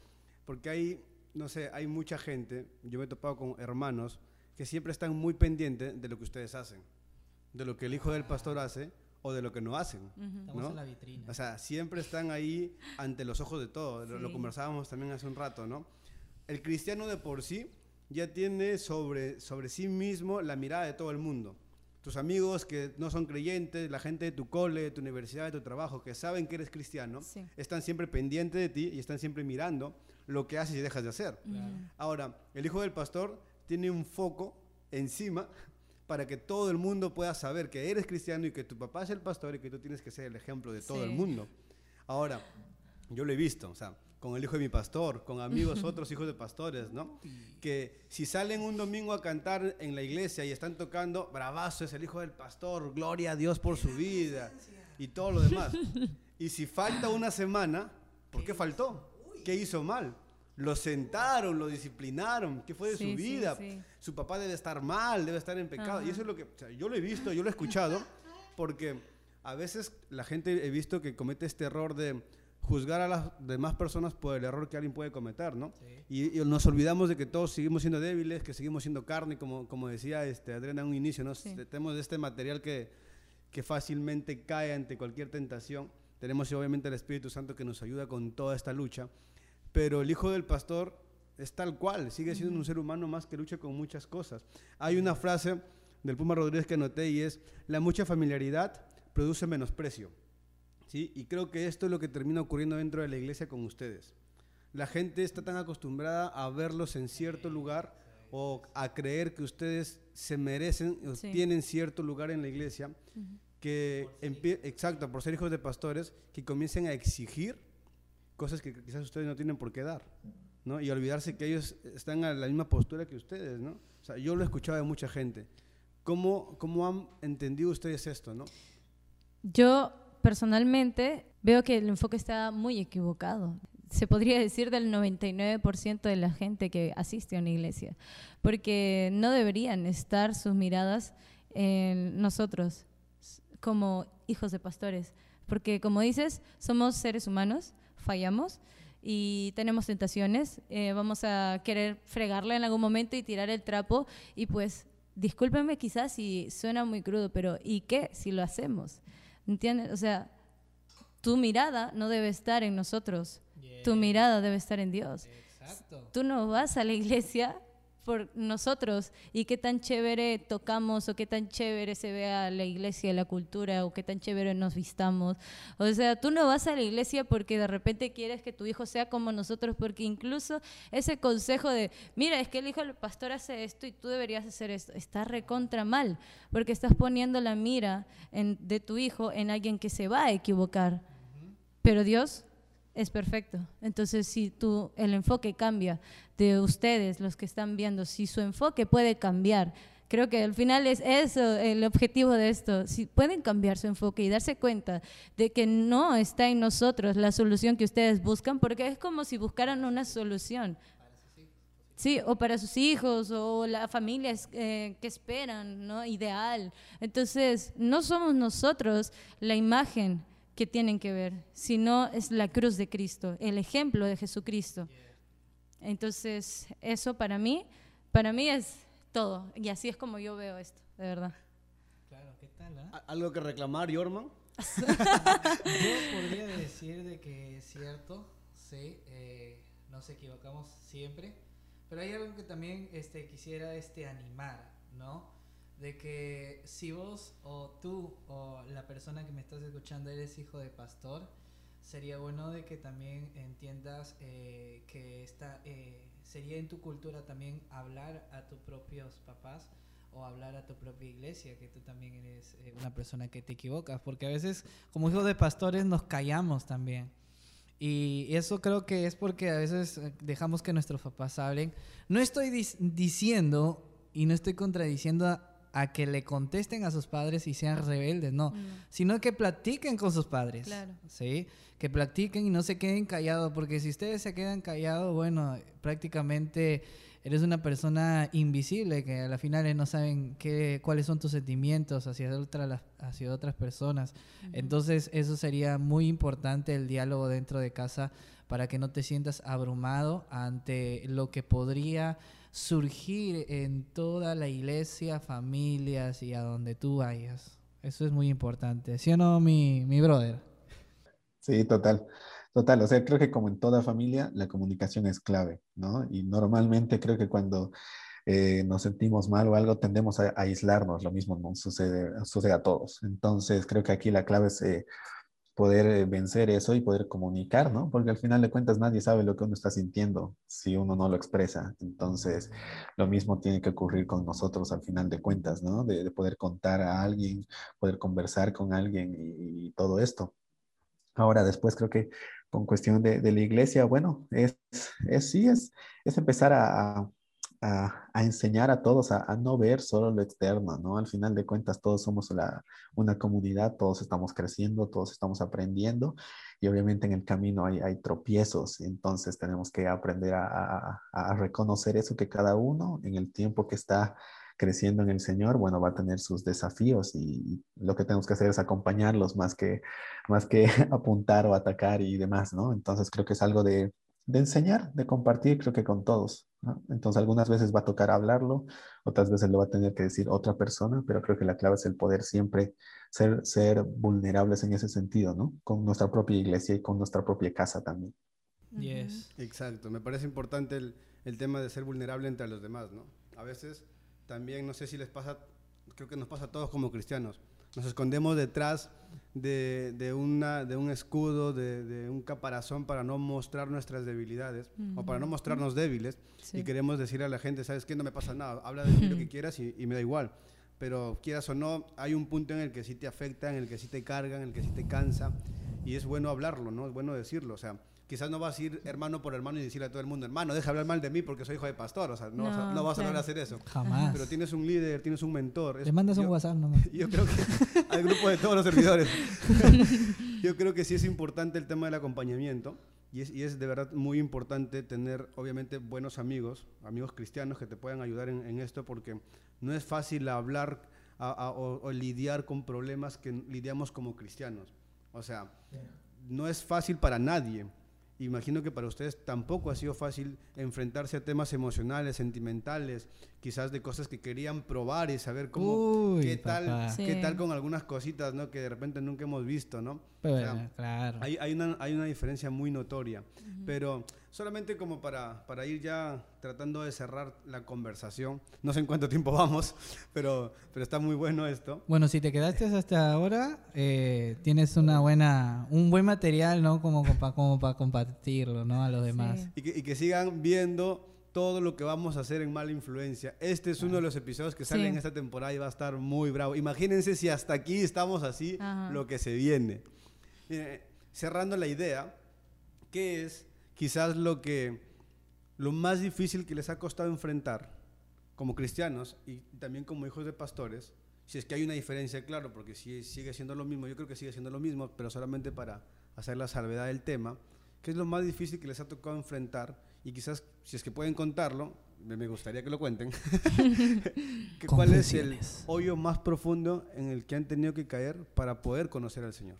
porque hay no sé, hay mucha gente, yo me he topado con hermanos que siempre están muy pendientes de lo que ustedes hacen, de lo que el hijo del pastor hace o de lo que no hacen. Uh -huh. ¿no? en la vitrina. O sea, siempre están ahí ante los ojos de todos. Sí. Lo, lo, conversábamos también hace un rato, ¿no? El cristiano de por sí ya tiene sobre, sobre sí mismo la mirada de todo el mundo. Tus amigos que no son creyentes, la gente de tu cole, de tu universidad, de tu trabajo, que saben que eres cristiano, sí. están siempre pendientes de ti y están siempre mirando lo que haces y dejas de hacer. Claro. Ahora, el hijo del pastor tiene un foco encima para que todo el mundo pueda saber que eres cristiano y que tu papá es el pastor y que tú tienes que ser el ejemplo de todo sí. el mundo. Ahora, yo lo he visto, o sea, con el hijo de mi pastor, con amigos otros hijos de pastores, ¿no? Que si salen un domingo a cantar en la iglesia y están tocando, bravazo es el hijo del pastor, gloria a Dios por su vida y todo lo demás. Y si falta una semana, ¿por qué faltó? ¿Qué hizo mal? Lo sentaron, lo disciplinaron, ¿qué fue de sí, su vida? Sí, sí. Su papá debe estar mal, debe estar en pecado. Ajá. Y eso es lo que, o sea, yo lo he visto, yo lo he escuchado, porque a veces la gente he visto que comete este error de juzgar a las demás personas por el error que alguien puede cometer, ¿no? Y, y, nos olvidamos de que todos seguimos siendo débiles, que seguimos siendo carne, como, como decía este, Adriana en un inicio, ¿no? Tenemos este material que, que fácilmente cae ante cualquier tentación. Tenemos obviamente el Espíritu Santo que nos ayuda con toda esta lucha pero el hijo del pastor es tal cual, sigue siendo un ser humano más que lucha con muchas cosas. Hay una frase del Puma Rodríguez que anoté y es, la mucha familiaridad produce menosprecio. ¿Sí? Y creo que esto es lo que termina ocurriendo dentro de la iglesia con ustedes. La gente está tan acostumbrada a verlos en cierto lugar o a creer que ustedes se merecen o sí. tienen cierto lugar en la iglesia, uh -huh. que, exacto, por ser hijos de pastores, que comiencen a exigir cosas que quizás ustedes no tienen por qué dar, ¿no? Y olvidarse que ellos están a la misma postura que ustedes, ¿no? O sea, yo lo he escuchado de mucha gente. ¿Cómo, cómo han entendido ustedes esto, no? Yo personalmente veo que el enfoque está muy equivocado. Se podría decir del 99% de la gente que asiste a una iglesia, porque no deberían estar sus miradas en nosotros como hijos de pastores, porque como dices, somos seres humanos, fallamos y tenemos tentaciones, eh, vamos a querer fregarla en algún momento y tirar el trapo y pues discúlpenme quizás si suena muy crudo, pero ¿y qué si lo hacemos? ¿Entiendes? O sea, tu mirada no debe estar en nosotros, yeah. tu mirada debe estar en Dios. Exacto. Tú no vas a la iglesia por nosotros y qué tan chévere tocamos o qué tan chévere se vea la iglesia, la cultura o qué tan chévere nos vistamos. O sea, tú no vas a la iglesia porque de repente quieres que tu hijo sea como nosotros, porque incluso ese consejo de, mira, es que el hijo del pastor hace esto y tú deberías hacer esto, está recontra mal, porque estás poniendo la mira de tu hijo en alguien que se va a equivocar. Pero Dios es perfecto. Entonces, si tú, el enfoque cambia de ustedes, los que están viendo, si su enfoque puede cambiar, creo que al final es eso el objetivo de esto. Si pueden cambiar su enfoque y darse cuenta de que no está en nosotros la solución que ustedes buscan, porque es como si buscaran una solución. Sí, o para sus hijos, o la familia eh, que esperan, ¿no? Ideal. Entonces, no somos nosotros la imagen que tienen que ver, sino es la cruz de Cristo, el ejemplo de Jesucristo. Entonces, eso para mí, para mí es todo. Y así es como yo veo esto, de verdad. Claro, ¿qué tal? Ah? ¿Algo que reclamar, Yorman? yo podría decir de que es cierto, sí, eh, nos equivocamos siempre, pero hay algo que también este, quisiera este, animar, ¿no? De que si vos o tú o la persona que me estás escuchando eres hijo de pastor, sería bueno de que también entiendas eh, que esta, eh, sería en tu cultura también hablar a tus propios papás o hablar a tu propia iglesia, que tú también eres eh, una persona que te equivocas, porque a veces como hijos de pastores nos callamos también. Y eso creo que es porque a veces dejamos que nuestros papás hablen. No estoy diciendo y no estoy contradiciendo a, a que le contesten a sus padres y sean rebeldes, no, sino que platiquen con sus padres, ¿sí? Que platiquen y no se queden callados, porque si ustedes se quedan callados, bueno, prácticamente eres una persona invisible que a la final no saben qué, cuáles son tus sentimientos hacia, otra, hacia otras personas. Entonces, eso sería muy importante el diálogo dentro de casa para que no te sientas abrumado ante lo que podría surgir en toda la iglesia, familias y a donde tú vayas. Eso es muy importante. ¿Sí o no, mi, mi brother? Sí, total. Total, o sea, creo que como en toda familia, la comunicación es clave, ¿no? Y normalmente creo que cuando eh, nos sentimos mal o algo, tendemos a, aislarnos, lo mismo ¿no? sucede, sucede a todos. Entonces, creo que aquí la clave es eh, poder eh, vencer eso y poder comunicar, ¿no? Porque al final de cuentas nadie sabe lo que uno está sintiendo si uno no lo expresa. Entonces, lo mismo tiene que ocurrir con nosotros al final de cuentas, ¿no? De, poder contar a alguien, poder conversar con alguien y, todo esto. Ahora, después creo que con cuestión de, la iglesia, bueno, es, es sí, es, es empezar a a, enseñar a todos a, no ver solo lo externo, ¿no? Al final de cuentas, todos somos una comunidad, todos estamos creciendo, todos estamos aprendiendo y obviamente en el camino hay, tropiezos, entonces tenemos que aprender a, reconocer eso que cada uno en el tiempo que está creciendo en el Señor, bueno, va a tener sus desafíos y, lo que tenemos que hacer es acompañarlos más que, más que apuntar o atacar y demás, ¿no? Entonces creo que es algo de enseñar, de compartir, creo que con todos. Entonces, algunas veces va a tocar hablarlo, otras veces lo va a tener que decir otra persona, pero creo que la clave es el poder siempre ser, ser vulnerables en ese sentido, ¿no? Con nuestra propia iglesia y con nuestra propia casa también. Yes. Exacto, me parece importante el, el tema de ser vulnerable entre los demás, ¿no? A veces también, no sé si les pasa, creo que nos pasa a todos como cristianos, nos escondemos detrás de, de, una, de un escudo, de, de, un caparazón para no mostrar nuestras debilidades o para no mostrarnos débiles y queremos decir a la gente, ¿sabes qué? No me pasa nada, habla de mí lo que quieras y, y, me da igual. Pero quieras o no, hay un punto en el que sí te afecta, en el que sí te carga, en el que sí te cansa y es bueno hablarlo, ¿no? Es bueno decirlo, o sea, quizás no vas a ir hermano por hermano y decirle a todo el mundo, hermano, deja hablar mal de mí porque soy hijo de pastor. O sea, no, vas, a, no vas a hacer eso. Jamás. Pero tienes un líder, tienes un mentor. Le mandas un WhatsApp nomás. Yo creo que al grupo de todos los servidores. yo creo que sí es importante el tema del acompañamiento. Y es, y es, de verdad muy importante tener, obviamente, buenos amigos, amigos cristianos que te puedan ayudar en, esto, porque no es fácil hablar o, o, lidiar con problemas que lidiamos como cristianos. O sea, no es fácil para nadie. Imagino que para ustedes tampoco ha sido fácil enfrentarse a temas emocionales, sentimentales, quizás de cosas que querían probar y saber cómo, qué tal, qué tal con algunas cositas, ¿no? Que de repente nunca hemos visto, ¿no? claro. Hay, hay, una, hay una diferencia muy notoria, pero solamente como para, para ir ya tratando de cerrar la conversación. No sé en cuánto tiempo vamos, pero, pero está muy bueno esto. Bueno, si te quedaste hasta ahora, eh, tienes una buena, un buen material, ¿no? Como, para como para compartirlo, ¿no? A los demás. Y, que, y, que, sigan viendo todo lo que vamos a hacer en Mala Influencia. Este es uno de los episodios que salen en esta temporada y va a estar muy bravo. Imagínense si hasta aquí estamos así, lo que se viene. cerrando la idea, ¿qué es quizás lo que lo más difícil que les ha costado enfrentar como cristianos y también como hijos de pastores, si es que hay una diferencia, claro, porque si sigue siendo lo mismo, yo creo que sigue siendo lo mismo, pero solamente para hacer la salvedad del tema, ¿qué es lo más difícil que les ha tocado enfrentar? Y quizás, si es que pueden contarlo, me gustaría que lo cuenten, ¿cuál es el hoyo más profundo en el que han tenido que caer para poder conocer al Señor?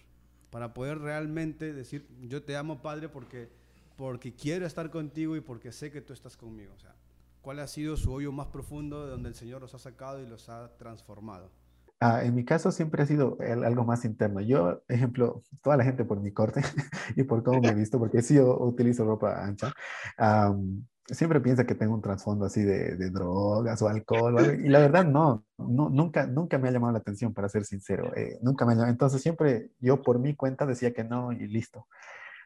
Para poder realmente decir, yo te amo, Padre, porque porque quiero estar contigo y porque sé que tú estás conmigo. O sea, ¿cuál ha sido su hoyo más profundo de donde el Señor los ha sacado y los ha transformado? Ah, en mi caso siempre ha sido algo más interno. Yo, ejemplo, toda la gente por mi corte y por cómo me he visto, porque sí yo utilizo ropa ancha, siempre piensa que tengo un trasfondo así de, drogas o alcohol, y la verdad no, no, nunca, nunca me ha llamado la atención, para ser sincero, eh, nunca me ha llamado. Entonces siempre yo por mi cuenta decía que no y listo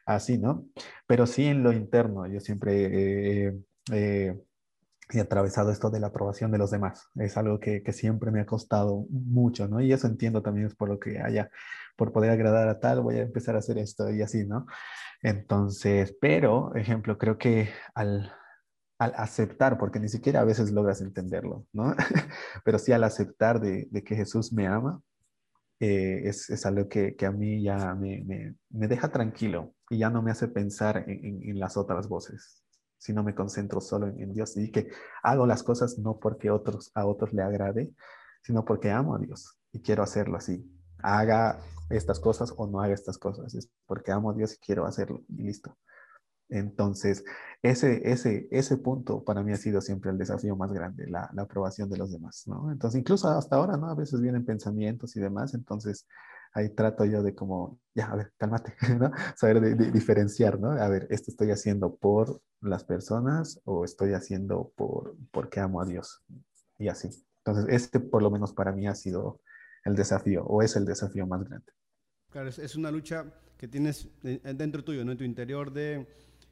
así, ¿no? Pero sí en lo interno, yo siempre he atravesado esto de la aprobación de los demás. Es algo que, siempre me ha costado mucho, ¿no? Y eso entiendo también es por lo que haya, por poder agradar a tal, voy a empezar a hacer esto y así, ¿no? Entonces, pero, ejemplo, creo que al, al aceptar, porque ni siquiera a veces logras entenderlo, ¿no? pero sí al aceptar de que Jesús me ama, eh, es, es, algo que, que, a mí ya me, me, me, deja tranquilo y ya no me hace pensar en, en, las otras voces, sino me concentro solo en, en, Dios y que hago las cosas no porque otros, a otros le agrade, sino porque amo a Dios y quiero hacerlo así. Haga estas cosas o no haga estas cosas, es porque amo a Dios y quiero hacerlo y listo. Entonces, ese, ese, ese punto para mí ha sido siempre el desafío más grande, la, la, aprobación de los demás, ¿no? Entonces, incluso hasta ahora, ¿no? A veces vienen pensamientos y demás, entonces ahí trato yo de como, ya, a ver, cálmate, ¿no? Saber de, diferenciar, ¿no? A ver, ¿esto estoy haciendo por las personas o estoy haciendo por porque amo a Dios? Y así. Entonces, este por lo menos para mí ha sido el desafío o es el desafío más grande. Claro, es, es una lucha que tienes eh, dentro tuyo, ¿no? En tu interior de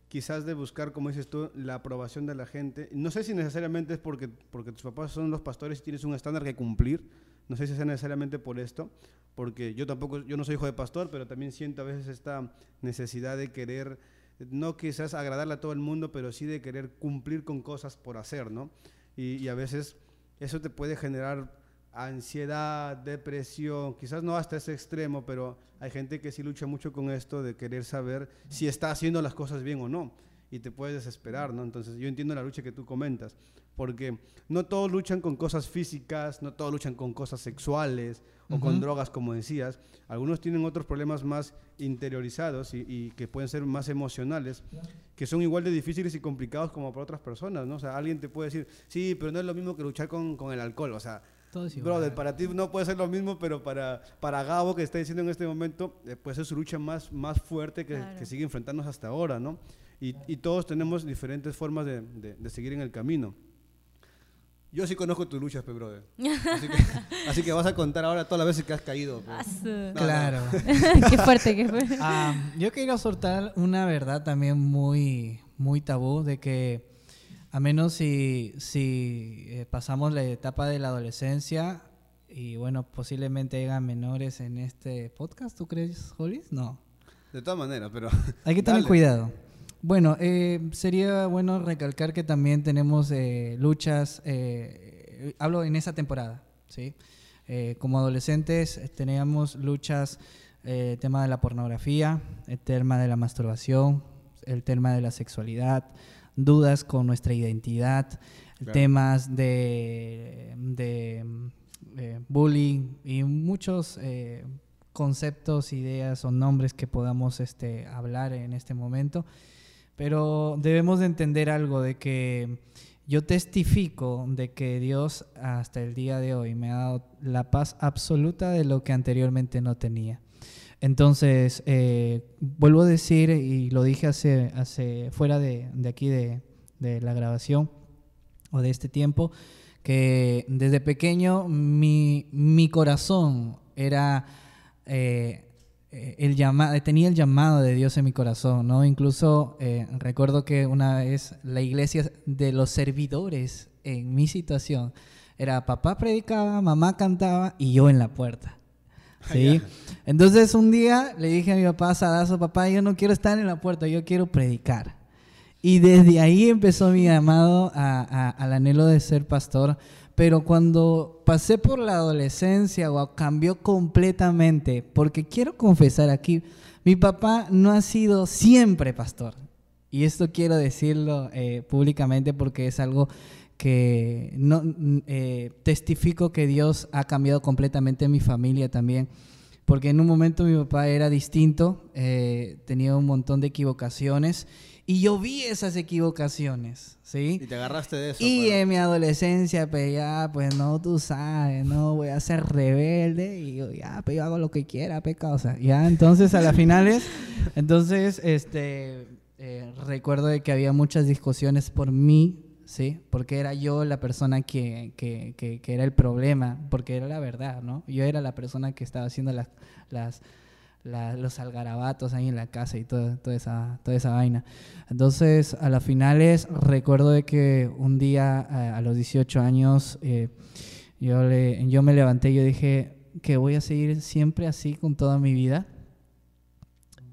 quizás de buscar, como dices tú, la aprobación de la gente. No sé si necesariamente es porque, porque tus papás son los pastores y tienes un estándar que cumplir. No sé si es necesariamente por esto, porque yo tampoco, yo no soy hijo de pastor, pero también siento a veces esta necesidad de querer, no quizás agradarle a todo el mundo, pero sí de querer cumplir con cosas por hacer, ¿no? Y a veces eso te puede generar ansiedad, depresión, quizás no hasta ese extremo, pero hay gente que sí lucha mucho con esto de querer saber si está haciendo las cosas bien o no. Y te puedes desesperar, ¿no? Entonces yo entiendo la lucha que tú comentas, porque no todos luchan con cosas físicas, no todos luchan con cosas sexuales o con drogas, como decías. Algunos tienen otros problemas más interiorizados y, que pueden ser más emocionales, que son igual de difíciles y complicados como para otras personas, ¿no? O sea, alguien te puede decir, sí, pero no es lo mismo que luchar con, con el alcohol, o sea, Brother, para ti no puede ser lo mismo, pero para, para Gabo, que está diciendo en este momento, eh, puede ser su lucha más, más fuerte que, que sigue enfrentándose hasta ahora, ¿no? Y, y todos tenemos diferentes formas de, de, seguir en el camino. Yo sí conozco tus luchas, pe, brother. Así que, así que, vas a contar ahora todas las veces que has caído. claro. qué fuerte, qué fuerte. Ah, yo quiero soltar una verdad también muy, muy tabú de que a menos si, si eh, pasamos la etapa de la adolescencia y bueno, posiblemente haya menores en este podcast, ¿tú crees, Hollis? No. De todas maneras, pero... Hay que tener cuidado. Bueno, eh, sería bueno recalcar que también tenemos eh, luchas, hablo en esa temporada, ¿sí? como adolescentes teníamos luchas, el tema de la pornografía, el tema de la masturbación, el tema de la sexualidad, dudas con nuestra identidad, temas de, de eh, bullying y muchos eh, conceptos, ideas o nombres que podamos este, hablar en este momento. Pero debemos de entender algo de que yo testifico de que Dios hasta el día de hoy me ha dado la paz absoluta de lo que anteriormente no tenía. Entonces, eh, vuelvo a decir, y lo dije hace, hace fuera de, de aquí de, de la grabación o de este tiempo, que desde pequeño mi, mi corazón era eh, el llamado, tenía el llamado de Dios en mi corazón, ¿no? Incluso eh, recuerdo que una vez la iglesia de los servidores en mi situación era papá predicaba, mamá cantaba y yo en la puerta. ¿Sí? Entonces un día le dije a mi papá, Sadazo, papá, yo no quiero estar en la puerta, yo quiero predicar. Y desde ahí empezó mi llamado a- a- al anhelo de ser pastor. Pero cuando pasé por la adolescencia, wow, cambió completamente. Porque quiero confesar aquí, mi papá no ha sido siempre pastor. Y esto quiero decirlo eh, públicamente porque es algo que no, eh, testifico que Dios ha cambiado completamente mi familia también. Porque en un momento mi papá era distinto, eh, tenía un montón de equivocaciones y yo vi esas equivocaciones, ¿sí? Y te agarraste de eso. Y pues. en mi adolescencia, pues ya, pues no, tú sabes, no, voy a ser rebelde y yo, ya, pues yo hago lo que quiera, pe causa. Ya, entonces a las finales, entonces, este, eh, recuerdo de que había muchas discusiones por mí, ¿sí? Porque era yo la persona que, que, que, que era el problema, porque era la verdad, ¿no? Yo era la persona que estaba haciendo las, las, la- los algarabatos ahí en la casa y todo, toda, esa, toda esa vaina. Entonces, a las finales, recuerdo de que un día, a, a los 18 años, eh, yo, le, yo me levanté y yo dije que voy a seguir siempre así con toda mi vida.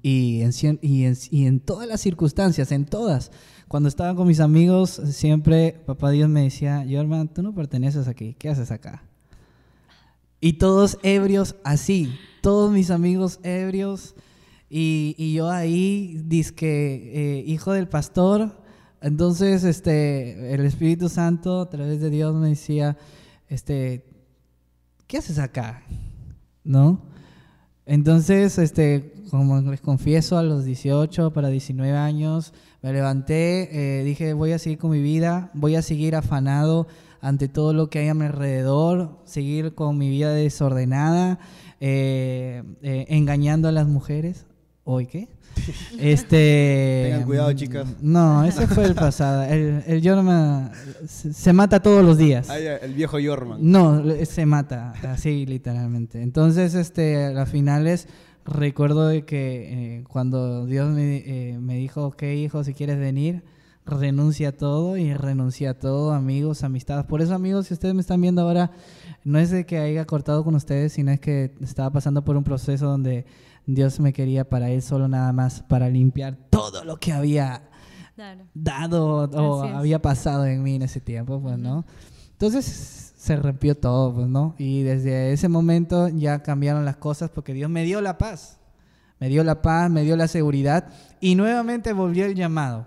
Y en, y, en, y en todas las circunstancias, en todas. Cuando estaba con mis amigos, siempre Papá Dios me decía, Jorman, tú no perteneces aquí, ¿qué haces acá? Y todos ebrios así, todos mis amigos ebrios. Y, y yo ahí, disque eh, hijo del pastor. Entonces, este, el Espíritu Santo, a través de Dios, me decía, este, ¿qué haces acá? ¿No? Entonces, este, como les confieso, a los 18 para 19 años, me levanté, eh, dije, voy a seguir con mi vida, voy a seguir afanado ante todo lo que hay a mi alrededor, seguir con mi vida desordenada, eh, eh, engañando a las mujeres. ¿Hoy qué? Este. Tengan cuidado, chicas. No, ese fue el pasado. El, el Jorma se, se mata todos los días. El viejo Yorman. No, se mata, así literalmente. Entonces, este, a las finales, recuerdo de que eh, cuando Dios me, eh, me dijo, ok, hijo, si quieres venir, renuncia a todo y renuncia a todo, amigos, amistades. Por eso, amigos, si ustedes me están viendo ahora, no es de que haya cortado con ustedes, sino es que estaba pasando por un proceso donde Dios me quería para Él solo nada más, para limpiar todo lo que había Claro. dado o Así es. había pasado en mí en ese tiempo, pues, ¿no? Entonces se rompió todo, pues, ¿no? Y desde ese momento ya cambiaron las cosas porque Dios me dio la paz. Me dio la paz, me dio la seguridad y nuevamente volvió el llamado,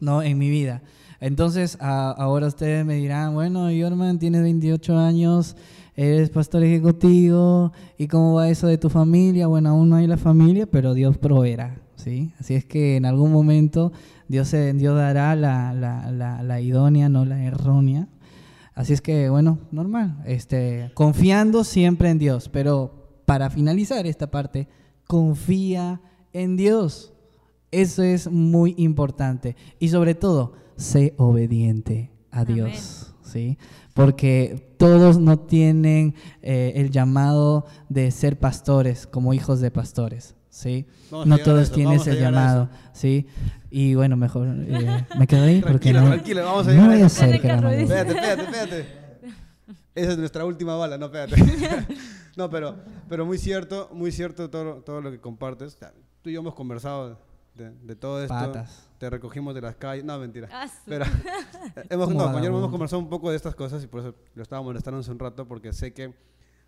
¿no? En mi vida. Entonces, a- ahora ustedes me dirán, bueno, Yorman, tienes 28 años, eres pastor ejecutivo, ¿y cómo va eso de tu familia? Bueno, aún no hay la familia, pero Dios proveerá, ¿sí? Así es que en algún momento Dios, se, Dios dará la, la, la, la idónea, no la errónea. Así es que, bueno, normal, este, confiando siempre en Dios, pero para finalizar esta parte, confía en Dios. Eso es muy importante. Y sobre todo, sé obediente a Amén. Dios. ¿sí? Porque todos no tienen eh, el llamado de ser pastores como hijos de pastores. ¿sí? Vamos No todos eso, tienen ese llamado. ¿sí? Y bueno, mejor eh, me quedo ahí porque Tranquilo, no, tranquilo, vamos a no voy a hacer que la Espérate, Espérate, espérate, espérate. Esa es nuestra última bala, no, espérate. No, pero, pero muy cierto, muy cierto todo, lo- todo lo que compartes. Tú y yo hemos conversado de, de todo esto. Patas. Te recogimos de las calles. No, mentira. Ah, Pero hemos, no, con hemos conversado un poco de estas cosas y por eso lo estaba molestando hace un rato porque sé que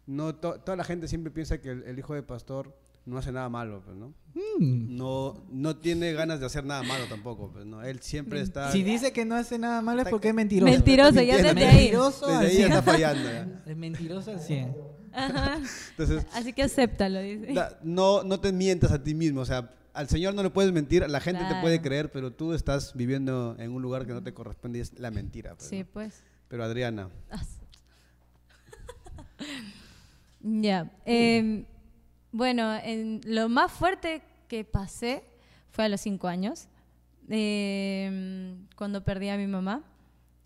no to- toda la gente siempre piensa que el, el hijo de pastor no hace nada malo, pues, ¿no? Mm. No, no tiene ganas de hacer nada malo tampoco, pues, ¿no? Él siempre está... Si dice que no hace nada malo es porque es mentiroso. Mentiroso, ya desde ahí. Mentiroso Desde ahí ya 100. está fallando. ya. Es mentiroso al 100. Ajá. Entonces, Así que acéptalo, dice. No, no te mientas a ti mismo. O sea, al Señor no le puedes mentir, la gente te Claro. puede creer, pero tú estás viviendo en un lugar que no te corresponde y es la mentira. pues, Sí, pues. Pero Adriana, Ya. em, Bueno, en, lo más fuerte que pasé fue a los cinco años, eh, cuando perdí a mi mamá.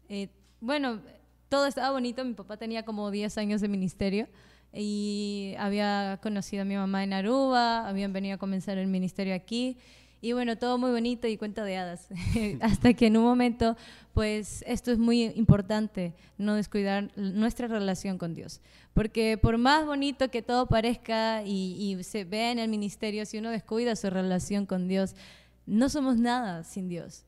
Eh, bueno, todo estaba bonito, mi papá tenía como 10 años de ministerio y había conocido a mi mamá en Aruba, habían venido a comenzar el ministerio aquí y bueno, todo muy bonito y cuenta de hadas. Hasta que en un momento, pues esto es muy importante, no descuidar nuestra relación con Dios. Porque por más bonito que todo parezca y, y se vea en el ministerio, si uno descuida su relación con Dios, no somos nada sin Dios.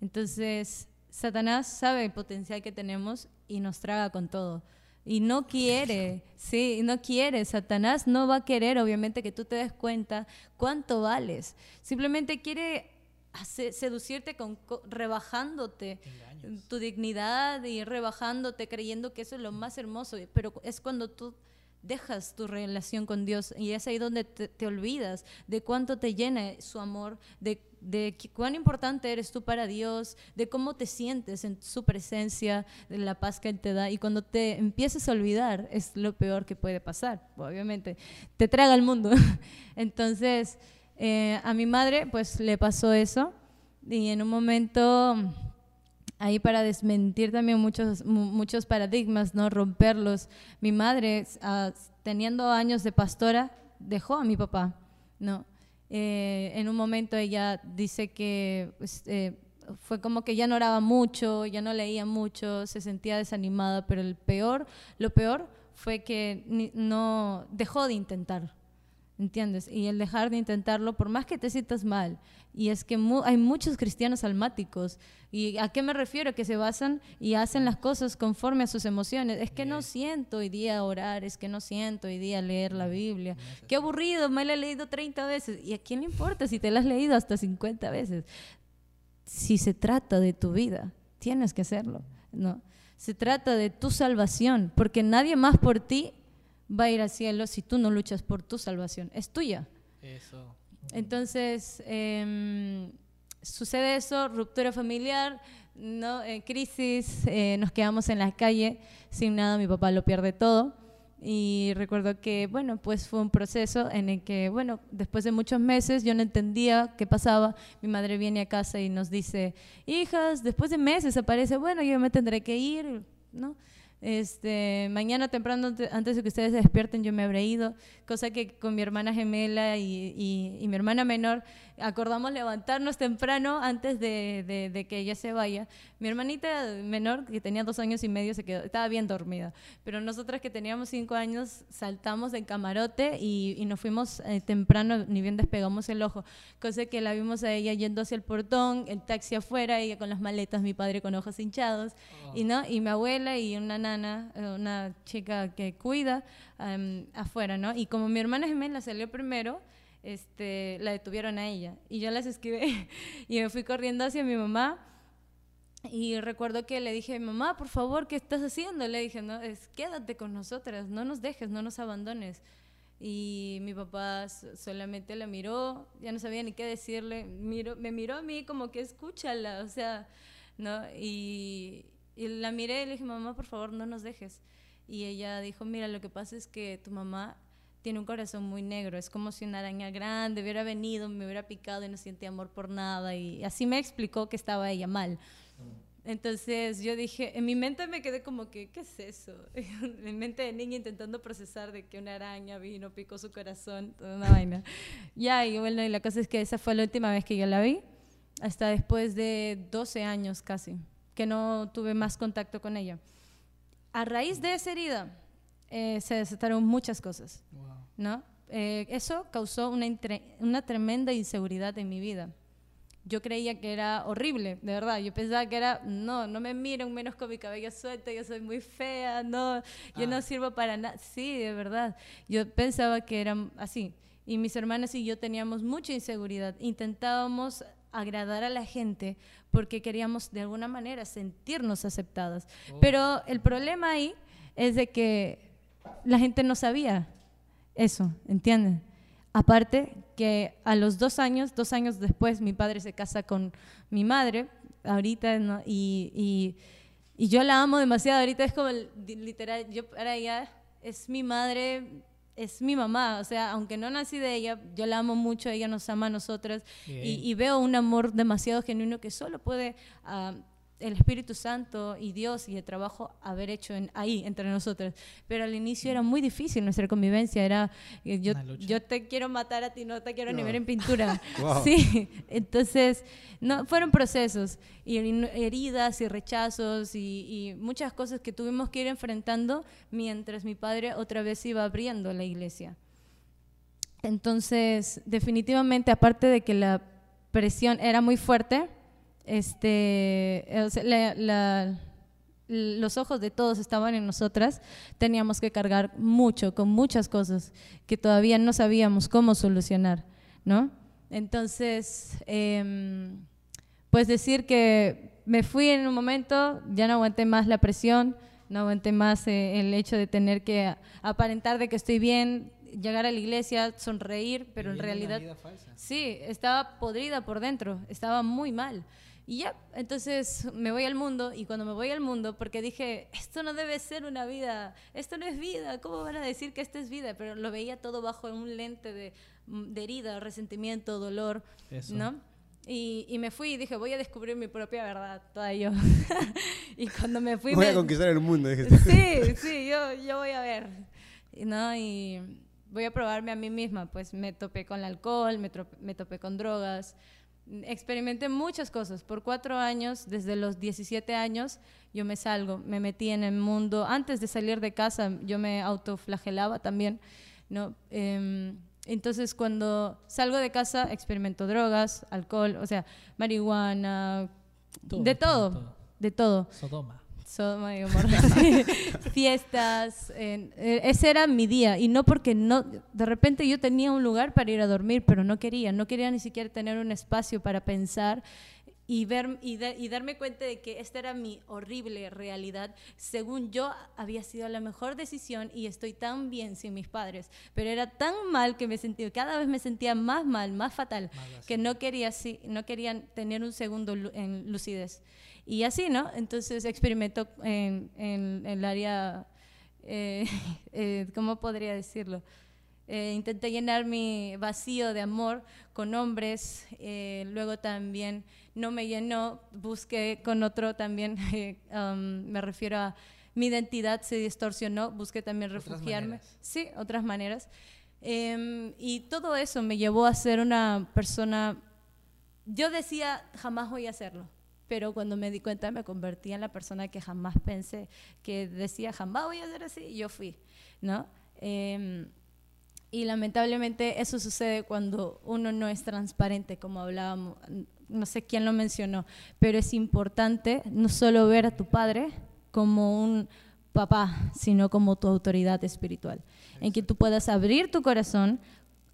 Entonces, Satanás sabe el potencial que tenemos y nos traga con todo. Y no quiere, sí, no quiere. Satanás no va a querer, obviamente, que tú te des cuenta cuánto vales. Simplemente quiere seducirte con, rebajándote tu dignidad y rebajándote creyendo que eso es lo más hermoso. Pero es cuando tú dejas tu relación con Dios y es ahí donde te, olvidas de cuánto te llena su amor, de, de, cuán importante eres tú para Dios, de cómo te sientes en su presencia, de la paz que Él te da. Y cuando te empieces a olvidar es lo peor que puede pasar, obviamente. Te traga el mundo. Entonces, eh, a mi madre pues le pasó eso y en un momento ahí para desmentir también muchos, muchos paradigmas, ¿no? Romperlos. Mi madre, ah, teniendo años de pastora, dejó a mi papá, ¿no? Eh, en un momento ella dice que pues, eh, fue como que ya no oraba mucho, ya no leía mucho, se sentía desanimada, pero el peor, lo peor fue que no dejó de intentar, ¿entiendes? Y el dejar de intentarlo, por más que te sientas mal, y es que hay muchos cristianos almáticos. ¿Y a qué me refiero? Que se basan y hacen las cosas conforme a sus emociones. Es que no siento hoy día orar, es que no siento hoy día leer la Biblia. Qué aburrido, me la he leído 30 veces. ¿Y a quién le importa si te la has leído hasta 50 veces? Si se trata de tu vida, tienes que hacerlo. No. Se trata de tu salvación, porque nadie más por ti va a ir al cielo si tú no luchas por tu salvación. Es tuya. Eso. Entonces, em, sucede eso, ruptura familiar, ¿no? Eh, crisis, eh, nos quedamos en la calle sin nada, mi papá lo pierde todo. Y recuerdo que, bueno, pues fue un proceso en el que, bueno, después de muchos meses yo no entendía qué pasaba. Mi madre viene a casa y nos dice, hijas, después de meses aparece, bueno, yo me tendré que ir, ¿no? Este, mañana temprano, antes de que ustedes se despierten, yo me habré ido. Cosa que con mi hermana gemela y, y mi hermana menor acordamos levantarnos temprano antes de, de, que ella se vaya. Mi hermanita menor, que tenía dos años y medio, se quedó, estaba bien dormida. Pero nosotras que teníamos cinco años, saltamos del camarote y, y nos fuimos eh, temprano, ni bien despegamos el ojo. Cosa que la vimos a ella yendo hacia el portón, el taxi afuera, ella con las maletas, mi padre con ojos hinchados. Y, ¿no? y mi abuela y una nana, eh, una chica que cuida em, afuera. ¿no? Y como mi hermana gemela salió primero, este, la detuvieron a ella. Y yo las escribí y me fui corriendo hacia mi mamá. Y recuerdo que le dije, mamá, por favor, ¿qué estás haciendo? Le dije, no, es, quédate con nosotras, no nos dejes, no nos abandones. Y mi papá solamente la miró, ya no sabía ni qué decirle, miró, me miró a mí como que escúchala, o sea, ¿no? Y, y la miré y le dije, mamá, por favor, no nos dejes. Y ella dijo, mira, lo que pasa es que tu mamá tiene un corazón muy negro, es como si una araña grande hubiera venido, me hubiera picado y no siente amor por nada. Y así me explicó que estaba ella mal. Entonces yo dije, en mi mente me quedé como que, ¿qué es eso? en mi mente de niña intentando procesar de que una araña vino, picó su corazón, toda una vaina. Ya, y bueno, y la cosa es que esa fue la última vez que yo la vi, hasta después de 12 años casi, que no tuve más contacto con ella. A raíz de esa herida, eh, se desataron muchas cosas. ¿No? Eh, eso causó una, una tremenda inseguridad en mi vida. Yo creía que era horrible, de verdad. Yo pensaba que era, no, no me miren menos con mi cabello suelto, yo soy muy fea, no, yo no ah. sirvo para nada. Sí, de verdad. Yo pensaba que era así. Y mis hermanas y yo teníamos mucha inseguridad. Intentábamos agradar a la gente porque queríamos de alguna manera sentirnos aceptadas. Oh. Pero el problema ahí es de que la gente no sabía eso, ¿entienden? Aparte que a los dos años, dos años después, mi padre se casa con mi madre, ahorita, y, y, yo la amo demasiado, ahorita es como literal, yo para ella es mi madre es mi mamá, o sea, aunque no nací de ella, yo la amo mucho, ella nos ama a nosotras. Y, veo un amor demasiado genuino que solo puede ah, el Espíritu Santo y Dios y el trabajo haber hecho en, ahí entre nosotras. Pero al inicio era muy difícil nuestra convivencia, era eh, yo, yo te quiero matar a ti, no te quiero ni No. ver en pintura. Wow. Sí, entonces no, fueron procesos y her- heridas y rechazos y, y muchas cosas que tuvimos que ir enfrentando mientras mi padre otra vez iba abriendo la iglesia. Entonces, definitivamente, aparte de que la presión era muy fuerte, este, la- la- los ojos de todos estaban en nosotras, teníamos que cargar mucho, con muchas cosas que todavía no sabíamos cómo solucionar, ¿no? Entonces, em, pues decir que me fui en un momento, ya no aguanté más la presión, no aguanté más eh, el hecho de tener que aparentar de que estoy bien, llegar a la iglesia, sonreír, pero en Viviendo realidad. Sí, estaba podrida por dentro, estaba muy mal. Y ya, entonces me voy al mundo y cuando me voy al mundo, porque dije, esto no debe ser una vida, esto no es vida, ¿cómo van a decir que esto es vida? Pero lo veía todo bajo un lente de, de herida, resentimiento, dolor, Eso. ¿no? Y, y me fui y dije, voy a descubrir mi propia verdad, toda yo. y cuando me fui... Voy me- a conquistar el mundo, dijiste. Sí, sí, yo, yo voy a ver, y ¿no? Y voy a probarme a mí misma, pues me topé con el alcohol, me, me topé con drogas, experimenté muchas cosas. Por cuatro años, desde los 17 años, yo me salgo, me metí en el mundo. Antes de salir de casa, yo me autoflagelaba también, ¿no? Em, entonces, cuando salgo de casa, experimento drogas, alcohol, o sea, marihuana, Todo, de todo. de todo. Sodoma. Sodoma y Gomorra, fiestas, en- eh, ese era mi día. Y no porque no, de repente yo tenía un lugar para ir a dormir, pero no quería, no quería ni siquiera tener un espacio para pensar y ver y, da- y darme cuenta de que esta era mi horrible realidad. Según yo había sido la mejor decisión y estoy tan bien sin mis padres, pero era tan mal que me sentía cada vez me sentía más mal, más fatal, que no quería sí, no querían tener un segundo en lucidez. Y así, ¿no? Entonces experimento en, en el área, eh, eh, ¿cómo podría decirlo? Eh, intenté llenar mi vacío de amor con hombres, eh, luego también no me llenó, busqué con otro también, eh, um, me refiero a mi identidad se distorsionó, busqué también Otras refugiarme. maneras. Sí, otras maneras. Em, y todo eso me llevó a ser una persona, yo decía, jamás voy a hacerlo, pero cuando me di cuenta me convertí en la persona que jamás pensé, que decía, jamás voy a ser así, y yo fui, ¿no? Em, y lamentablemente eso sucede cuando uno no es transparente, como hablábamos, no sé quién lo mencionó, pero es importante no solo ver a tu padre como un papá, sino como tu autoridad espiritual, en que tú puedas abrir tu corazón,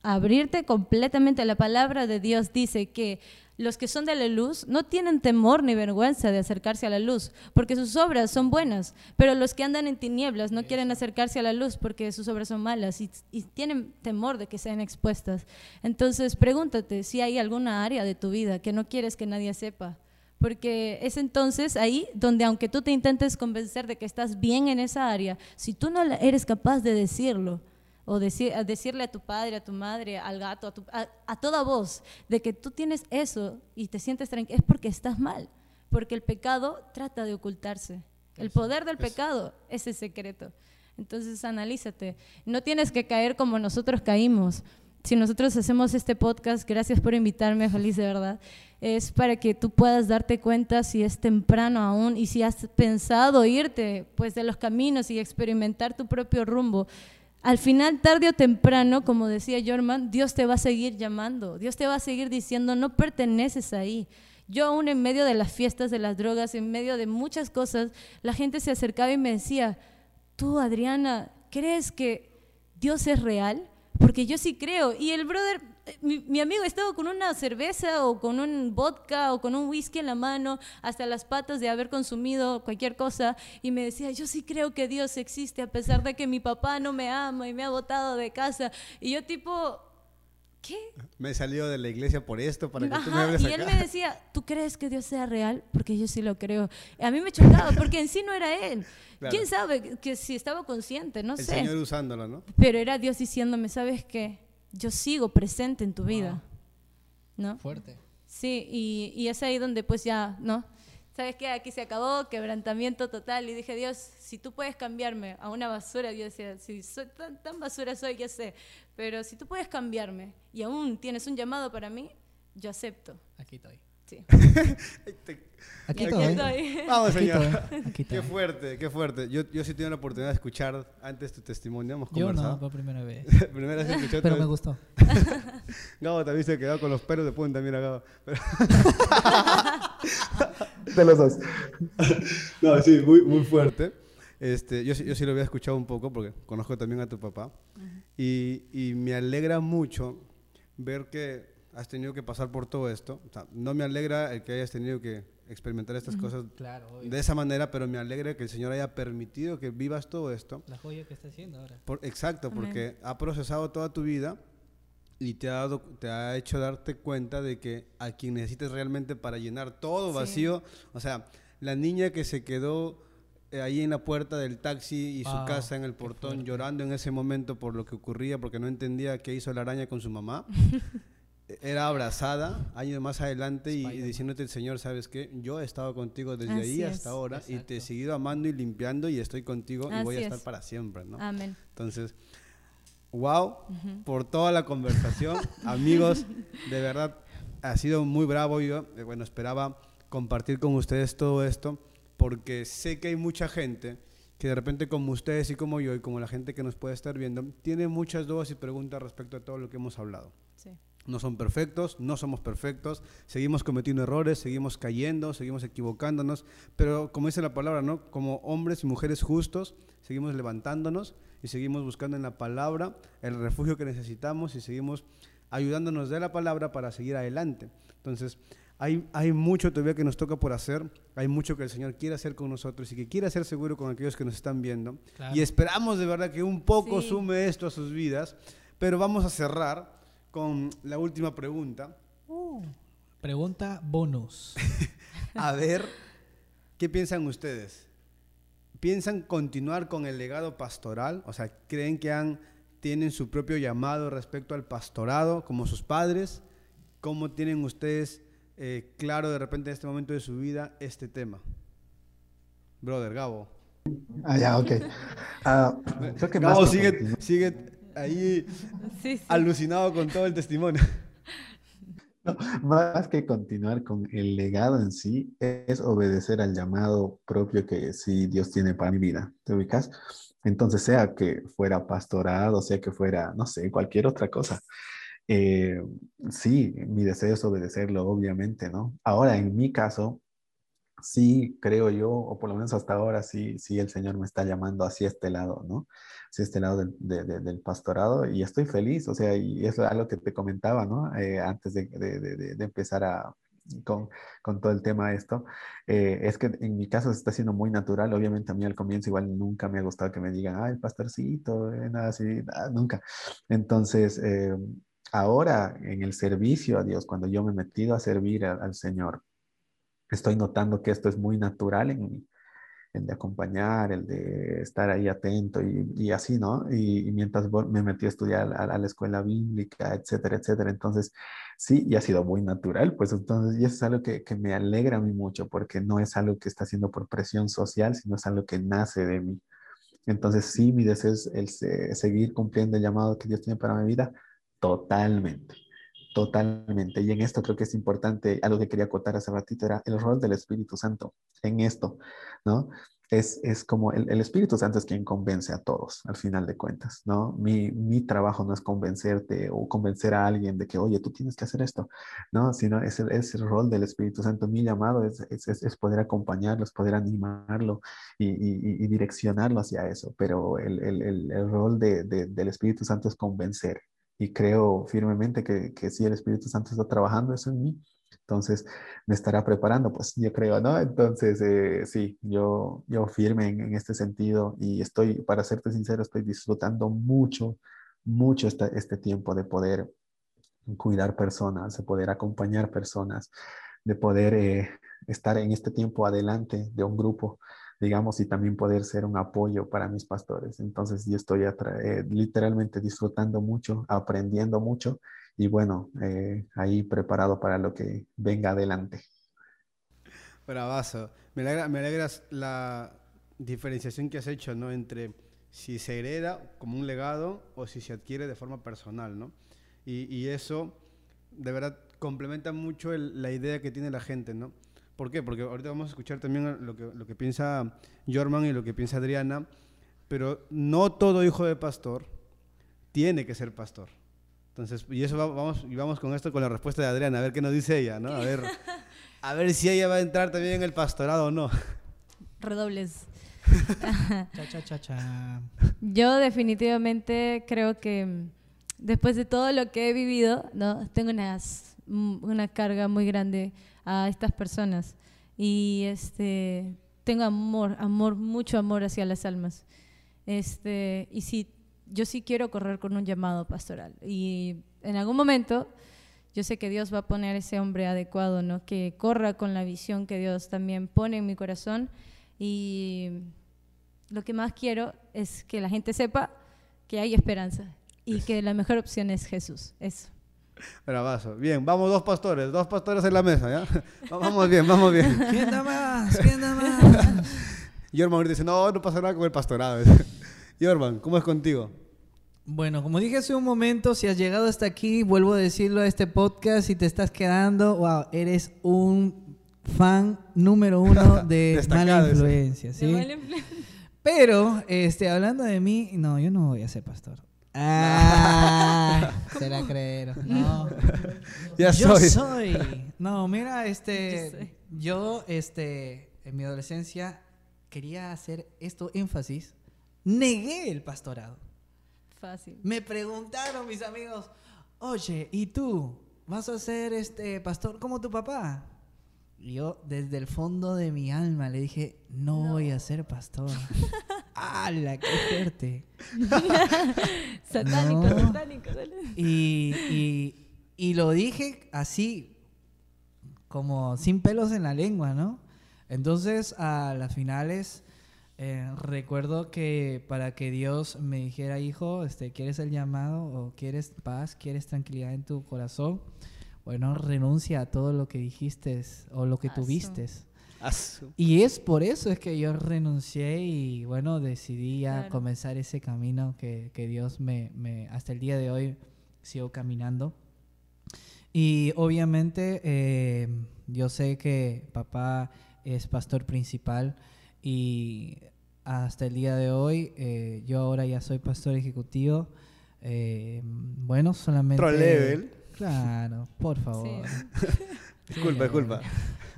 abrirte completamente. La palabra de Dios dice que los que son de la luz no tienen temor ni vergüenza de acercarse a la luz, porque sus obras son buenas, pero los que andan en tinieblas no quieren acercarse a la luz porque sus obras son malas y, y tienen temor de que sean expuestas. Entonces, pregúntate si hay alguna área de tu vida que no quieres que nadie sepa. Porque es entonces ahí donde aunque tú te intentes convencer de que estás bien en esa área, si tú no eres capaz de decirlo, o decir, decirle a tu padre, a tu madre, al gato, a, tu- a- a toda voz, de que tú tienes eso y te sientes tranquilo, es porque estás mal, porque el pecado trata de ocultarse. El poder del pecado es el secreto. Entonces analízate. No tienes que caer como nosotros caímos. Si nosotros hacemos este podcast, gracias por invitarme, feliz de verdad, es para que tú puedas darte cuenta si es temprano aún y si has pensado irte pues de los caminos y experimentar tu propio rumbo. Al final, tarde o temprano, como decía Jorman, Dios te va a seguir llamando, Dios te va a seguir diciendo, no perteneces ahí. Yo aún en medio de las fiestas, de las drogas, en medio de muchas cosas, la gente se acercaba y me decía, tú Adriana, ¿crees que Dios es real? Porque yo sí creo. Y el brother, mi, mi amigo estaba con una cerveza o con un vodka o con un whisky en la mano, hasta las patas de haber consumido cualquier cosa, y me decía, yo sí creo que Dios existe, a pesar de que mi papá no me ama y me ha botado de casa. Y yo tipo, ¿qué? Me he salido de la iglesia por esto, para que tú me Ajá, hables y él acá. me decía, ¿tú crees que Dios sea real? Porque yo sí lo creo. A mí me chocaba, porque en sí no era él. Claro. ¿Quién sabe que si estaba consciente? No El sé. Señor usándolo, ¿no? Pero era Dios diciéndome, ¿sabes qué? Yo sigo presente en tu vida. ¿No? Fuerte. Sí, y, y es ahí donde pues ya, ¿no? ¿Sabes qué? Aquí se acabó, quebrantamiento total. Y dije, Dios, si tú puedes cambiarme a una basura, yo decía, si soy tan, tan basura soy, ya sé, pero si tú puedes cambiarme y aún tienes un llamado para mí, yo acepto. Aquí estoy. Sí. Aquí. Vamos, Aquí señor. Aquí Qué fuerte, qué fuerte. Yo, yo sí tuve la oportunidad de escuchar antes tu testimonio, hemos Yo no, conversado. por primera vez. Primera vez escuché Pero me gustó. Gabo también se quedó con los pelos de punta, mira Gabo. De los dos. No, sí, muy, muy fuerte. Este, yo, sí- yo sí lo había escuchado un poco porque conozco también a tu papá. y, y me alegra mucho ver que has tenido que pasar por todo esto. O sea, no me alegra el que hayas tenido que experimentar estas cosas Claro, de esa manera, pero me alegra que el Señor haya permitido que vivas todo esto. La joya que está haciendo ahora. Por- exacto, Amén. porque ha procesado toda tu vida y te ha, dado, te ha hecho darte cuenta de que a quien necesites realmente para llenar todo Sí. vacío, o sea, la niña que se quedó eh, ahí en la puerta del taxi y su Wow, casa en el portón llorando en ese momento por lo que ocurría, porque no entendía qué hizo la araña con su mamá. Era abrazada años más adelante y, diciéndote el Señor, ¿sabes qué? Yo he estado contigo desde Así ahí es. hasta ahora y te he Exacto. seguido amando y limpiando y estoy contigo y voy a Así estar es. para siempre, ¿no? Amén. Entonces, wow por toda la conversación. Amigos, de verdad, ha sido muy bravo. Yo, eh, bueno, esperaba compartir con ustedes todo esto porque sé que hay mucha gente que de repente como ustedes y como yo y como la gente que nos puede estar viendo, tiene muchas dudas y preguntas respecto a todo lo que hemos hablado. Sí. No son perfectos, no somos perfectos, seguimos cometiendo errores, seguimos cayendo, seguimos equivocándonos, pero como dice la palabra, ¿no? Como hombres y mujeres justos, seguimos levantándonos y seguimos buscando en la palabra el refugio que necesitamos y seguimos ayudándonos de la palabra para seguir adelante. Entonces, hay, hay mucho todavía que nos toca por hacer, hay mucho que el Señor quiere hacer con nosotros y que quiere hacer seguro con aquellos que nos están viendo. Claro. Y esperamos de verdad que un poco Sí. sume esto a sus vidas, pero vamos a cerrar con la última pregunta. Pregunta bonus. A ver, ¿qué piensan ustedes? ¿Piensan continuar con el legado pastoral? O sea, ¿creen que han, tienen su propio llamado respecto al pastorado como sus padres? ¿Cómo tienen ustedes eh, claro de repente en este momento de su vida este tema? Brother, Gabo. Ah, ya, ok. Creo que Gabo más sigue, sigue ahí Sí, sí. alucinado con todo el testimonio. No, más que continuar con el legado en sí, es obedecer al llamado propio que sí Dios tiene para mi vida. ¿Te ubicas? Entonces, sea que fuera pastorado, sea que fuera, no sé, cualquier otra cosa. eh, sí, mi deseo es obedecerlo, obviamente, ¿no? Ahora, en mi caso, sí creo yo, o por lo menos hasta ahora, sí, sí el Señor me está llamando hacia este lado, ¿no? Hacia este lado del, de- de- del pastorado y estoy feliz, o sea, y es algo que te comentaba, ¿no? Eh, antes de, de- empezar a, con, con todo el tema esto, eh, es que en mi caso se está haciendo muy natural, obviamente a mí al comienzo igual nunca me ha gustado que me digan, ay, pastorcito, eh, nada así, nunca. Entonces, eh, ahora en el servicio a Dios, cuando yo me he metido a servir al Señor, estoy notando que esto es muy natural en mí, el de acompañar, el de estar ahí atento y, así, ¿no? Y, mientras me metí a estudiar a, la escuela bíblica, etcétera, etcétera, entonces sí, y ha sido muy natural, pues entonces, y eso es algo que, me alegra a mí mucho, porque no es algo que está haciendo por presión social, sino es algo que nace de mí. Entonces sí, mi deseo es seguir cumpliendo el llamado que Dios tiene para mi vida, totalmente. Totalmente. Y en esto creo que es importante, algo que quería acotar hace ratito era el rol del Espíritu Santo en esto, ¿no? Es, es como el, el Espíritu Santo es quien convence a todos, al final de cuentas, ¿no? Mi, mi trabajo no es convencerte o convencer a alguien de que, oye, tú tienes que hacer esto, ¿no? Sino es el, es el rol del Espíritu Santo. Mi llamado es, es, es- poder acompañarlo, es poder animarlo y, y- y direccionarlo hacia eso, pero el- el rol de- de- del Espíritu Santo es convencer, y creo firmemente que, que si el Espíritu Santo está trabajando eso en mí, entonces me estará preparando, pues yo creo, ¿no? Entonces, eh, sí, yo, yo firme en, en este sentido y estoy, para serte sincero, estoy disfrutando mucho, mucho esta- este tiempo de poder cuidar personas, de poder acompañar personas, de poder eh, estar en este tiempo adelante de un grupo, digamos, y también poder ser un apoyo para mis pastores. Entonces, yo estoy eh, literalmente disfrutando mucho, aprendiendo mucho y bueno, eh, ahí preparado para lo que venga adelante. Bravazo. Me alegra, me alegras la diferenciación que has hecho, ¿no? Entre si se hereda como un legado o si se adquiere de forma personal, ¿no? Y, y eso, de verdad, complementa mucho la idea que tiene la gente, ¿no? ¿Por qué? Porque ahorita vamos a escuchar también lo que, lo que piensa Jorman y lo que piensa Adriana, pero no todo hijo de pastor tiene que ser pastor. Entonces, y eso vamos, y vamos con esto, con la respuesta de Adriana, a ver qué nos dice ella, ¿no? A ver, a ver si ella va a entrar también en el pastorado o no. Redobles. cha, cha, cha, cha. Yo definitivamente creo que después de todo lo que he vivido, ¿no? tengo unas, una carga muy grande a estas personas. Y este, tengo amor, amor, mucho amor hacia las almas. Este, y sí, yo sí quiero correr con un llamado pastoral. Y en algún momento yo sé que Dios va a poner ese hombre adecuado, ¿no? Que corra con la visión que Dios también pone en mi corazón. Y lo que más quiero es que la gente sepa que hay esperanza y que la mejor opción es Jesús. Eso. Bravazo. Bien, vamos dos pastores, dos pastores en la mesa, ¿ya? Vamos bien, vamos bien. ¿Quién da más? ¿Quién da más? Yorman ahorita dice, no, no pasa nada con el pastorado. Yorman, ¿cómo es contigo? Bueno, como dije hace un momento, si has llegado hasta aquí, vuelvo a decirlo a este podcast, si te estás quedando, wow, eres un fan número uno de mala influencia, ¿sí? De mala influencia. Pero, este, hablando de mí, no, yo no voy a ser pastor. Ah, se la. No. Ya yo soy. soy. No, mira, este, yo, este, en mi adolescencia quería hacer esto énfasis. Negué el pastorado. Fácil. Me preguntaron mis amigos, oye, ¿y tú vas a ser este pastor como tu papá? Y yo desde el fondo de mi alma le dije, no, voy a ser pastor. ¡Hala, qué fuerte! satánico, satánico. Y, y, lo dije así, como sin pelos en la lengua, ¿no? Entonces, a las finales, eh, recuerdo que para que Dios me dijera, hijo, este, ¿quieres el llamado o quieres paz, quieres tranquilidad en tu corazón? Bueno, renuncia a todo lo que dijiste o lo que tuviste. Y es por eso es que yo renuncié y bueno, decidí a comenzar ese camino que, Dios me, me, hasta el día de hoy sigo caminando. Y obviamente eh, yo sé que papá es pastor principal y hasta el día de hoy eh, yo ahora ya soy pastor ejecutivo. Eh, bueno, solamente... Pro level. Claro, por favor. disculpa, disculpa.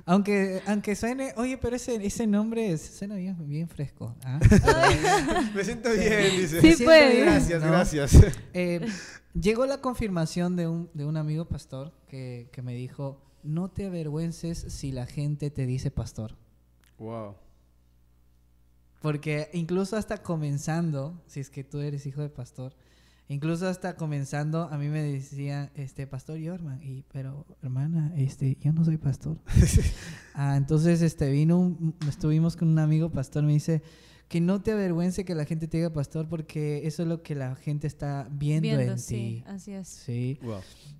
Aunque, aunque suene, oye, pero ese, ese nombre suena bien, bien fresco. ¿ah? Me siento bien, dice. Sí, puede. Gracias, gracias. Eh, llegó la confirmación de un, de un amigo pastor que, que me dijo, no te avergüences si la gente te dice pastor. Wow. Porque incluso hasta comenzando, si es que tú eres hijo de pastor, Incluso hasta comenzando, a mí me decía, este, Pastor Yorman, y, pero hermana, este, yo no soy pastor. ah, entonces, este, vino, estuvimos con un amigo pastor, me dice, que no te avergüence que la gente te diga pastor porque eso es lo que la gente está viendo, en sí, ti. Así es. Sí.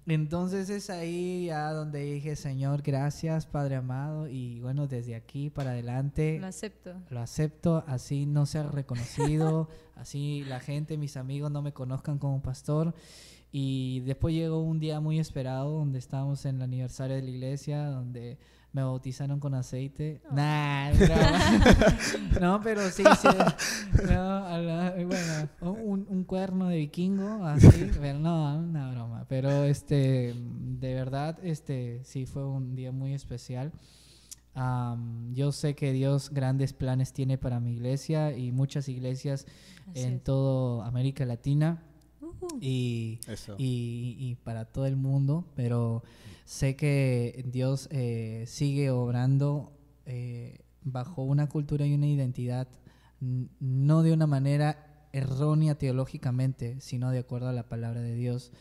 Entonces es ahí ya donde dije, Señor, gracias, Padre amado, y bueno, desde aquí para adelante. Lo acepto. Lo acepto, así no sea reconocido, así la gente, mis amigos no me conozcan como pastor. Y después llegó un día muy esperado donde estábamos en el aniversario de la iglesia, donde me bautizaron con aceite. Oh. Nah, no, pero sí, sí. bueno, un, un, cuerno de vikingo, así, pero no, una broma. Pero este, de verdad, este, sí fue un día muy especial. yo sé que Dios grandes planes tiene para mi iglesia y muchas iglesias en toda América Latina y, y, para todo el mundo, pero sé que Dios eh, sigue obrando eh, bajo una cultura y una identidad, no de una manera errónea teológicamente, sino de acuerdo a la palabra de Dios.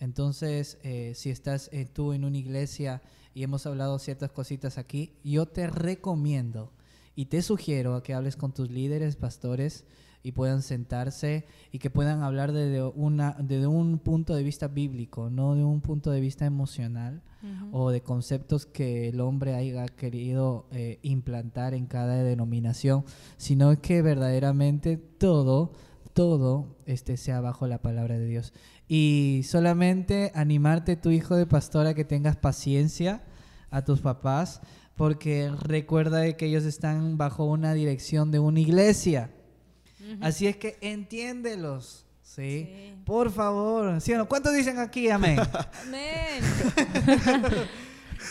Entonces, eh, si estás eh, tú en una iglesia y hemos hablado ciertas cositas aquí, yo te recomiendo y te sugiero a que hables con tus líderes, pastores, y puedan sentarse y que puedan hablar desde, una, desde un punto de vista bíblico, no de un punto de vista emocional o de conceptos que el hombre haya querido eh, implantar en cada denominación, sino que verdaderamente todo, todo este, sea bajo la palabra de Dios. Y solamente animarte, tu hijo de pastora, que tengas paciencia a tus papás, porque recuerda que ellos están bajo una dirección de una iglesia. Así es que entiéndelos. ¿sí? Por favor. ¿Sí ¿Cuántos dicen aquí amén? amén.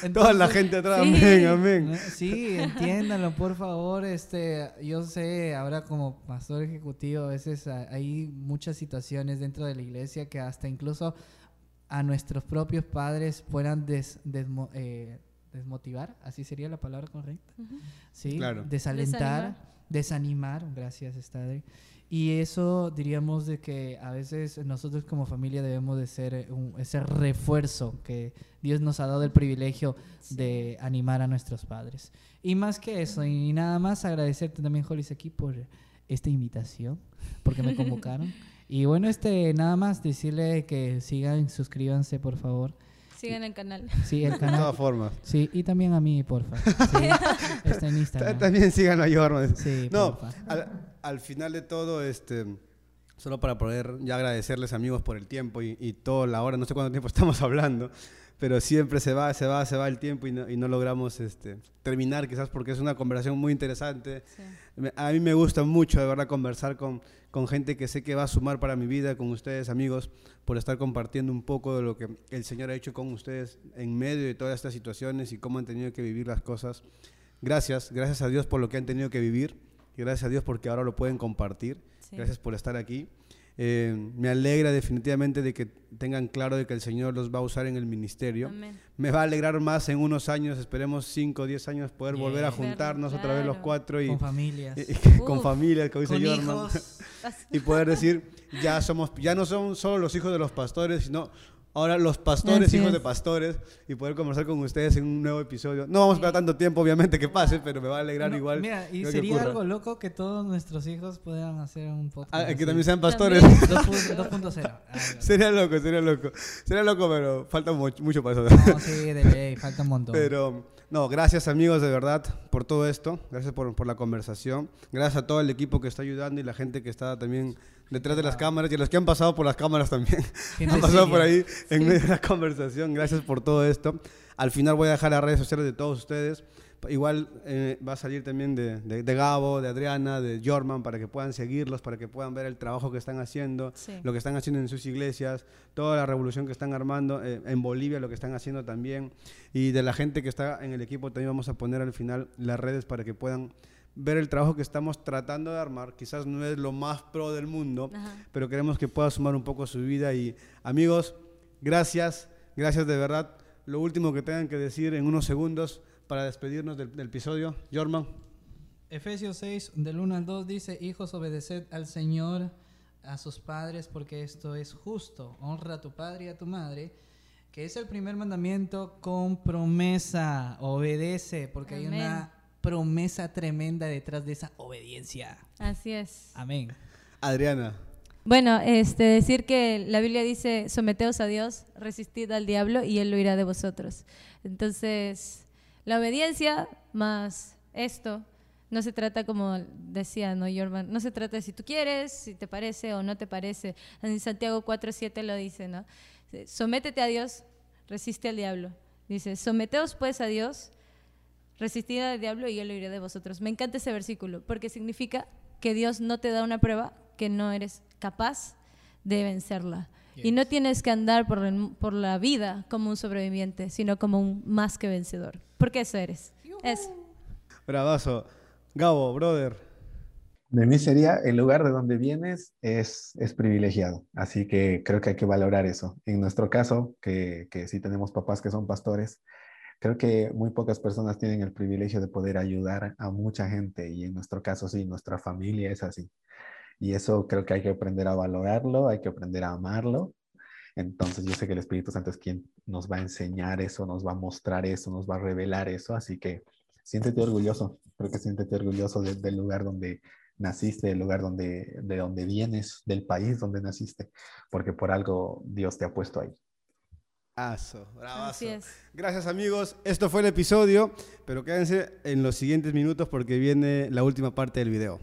Toda la gente atrás, amén, amén. Sí, entiéndanlo, por favor. Este, yo sé, ahora como pastor ejecutivo, a veces hay muchas situaciones dentro de la iglesia que hasta incluso a nuestros propios padres puedan eh, desmotivar, así sería la palabra correcta. Sí, desalentar desanimar, gracias Estadre. Y eso diríamos de que a veces nosotros como familia debemos de ser eh, ese refuerzo que Dios nos ha dado el privilegio de animar a nuestros padres. Y más que eso, y nada más agradecerte también, Jolis, aquí por esta invitación, porque me convocaron. y bueno, este nada más decirle que sigan, suscríbanse por favor. Sigan el canal. Sí, el canal. De todas formas. Sí, y también a mí, porfa. Sí, está en Instagram. También sigan a Jorman. Sí, no, al, al, final de todo, este, solo para poder ya agradecerles amigos por el tiempo y, y toda la hora, no sé cuánto tiempo estamos hablando, pero siempre se va, se va, se va el tiempo y no, y no logramos este, terminar, quizás porque es una conversación muy interesante. A mí me gusta mucho, de verdad, conversar con, con gente que sé que va a sumar para mi vida, con ustedes, amigos, por estar compartiendo un poco de lo que el Señor ha hecho con ustedes en medio de todas estas situaciones y cómo han tenido que vivir las cosas. Gracias, gracias a Dios por lo que han tenido que vivir y gracias a Dios porque ahora lo pueden compartir. Gracias por estar aquí. Eh, me alegra definitivamente de que tengan claro de que el Señor los va a usar en el ministerio. Me va a alegrar más en unos años, esperemos 5 o 10 años, poder volver a juntarnos otra vez los cuatro y con familias, con familias, como dice y poder decir ya somos, ya no son solo los hijos de los pastores, sino ahora los pastores, hijos de pastores, y poder conversar con ustedes en un nuevo episodio. No vamos a esperar tanto tiempo, obviamente, que pase, pero me va a alegrar igual. Mira, y sería algo loco que todos nuestros hijos puedan hacer un podcast. Ah, que también sean pastores. 2.0. sería loco, sería loco. Sería loco, pero falta mucho, mucho para eso. No, sí, de ley, falta un montón. Pero, no, gracias amigos, de verdad, por todo esto. Gracias por, por la conversación. Gracias a todo el equipo que está ayudando y la gente que está también detrás de las cámaras y a los que han pasado por las cámaras también. han pasado por ahí en medio de la conversación. Gracias por todo esto. Al final voy a dejar las redes sociales de todos ustedes. Igual eh, va a salir también de, de, Gabo, de Adriana, de Jorman, para que puedan seguirlos, para que puedan ver el trabajo que están haciendo, lo que están haciendo en sus iglesias, toda la revolución que están armando, eh, en Bolivia lo que están haciendo también, y de la gente que está en el equipo también vamos a poner al final las redes para que puedan ver el trabajo que estamos tratando de armar. Quizás no es lo más pro del mundo, pero queremos que pueda sumar un poco su vida. Y amigos, gracias, gracias de verdad. Lo último que tengan que decir en unos segundos para despedirnos del, episodio. Jorman. Efesios 6, del 1 al 2 dice, hijos, obedeced al Señor, a sus padres, porque esto es justo. Honra a tu padre y a tu madre, que es el primer mandamiento con promesa. Obedece, porque hay una promesa tremenda detrás de esa obediencia. Así es. Amén. Adriana. Bueno, este, decir que la Biblia dice, someteos a Dios, resistid al diablo y él lo irá de vosotros. Entonces, la obediencia más esto, no se trata como decía, ¿no, Jorman? No se trata de si tú quieres, si te parece o no te parece. En Santiago 4.7 lo dice, ¿no? Sométete a Dios, resiste al diablo. Dice, someteos pues a Dios, resistid al diablo y él lo iré de vosotros. Me encanta ese versículo porque significa que Dios no te da una prueba que no eres capaz de vencerla. Y no tienes que andar por, por, la vida como un sobreviviente, sino como un más que vencedor. Porque eso eres. Eso. Bravazo. Gabo, brother. De mí sería, el lugar de donde vienes es, es privilegiado. Así que creo que hay que valorar eso. En nuestro caso, que, que sí tenemos papás que son pastores, Creo que muy pocas personas tienen el privilegio de poder ayudar a mucha gente y en nuestro caso sí, nuestra familia es así. Y eso creo que hay que aprender a valorarlo, hay que aprender a amarlo Entonces yo sé que el Espíritu Santo es quien nos va a enseñar eso, nos va a mostrar eso, nos va a revelar eso, así que siéntete orgulloso, creo que siéntete orgulloso del lugar donde naciste, del lugar donde, de donde vienes, del país donde naciste, porque por algo Dios te ha puesto ahí. Aso, bravazo. Así es. Gracias amigos, esto fue el episodio, pero quédense en los siguientes minutos porque viene la última parte del video.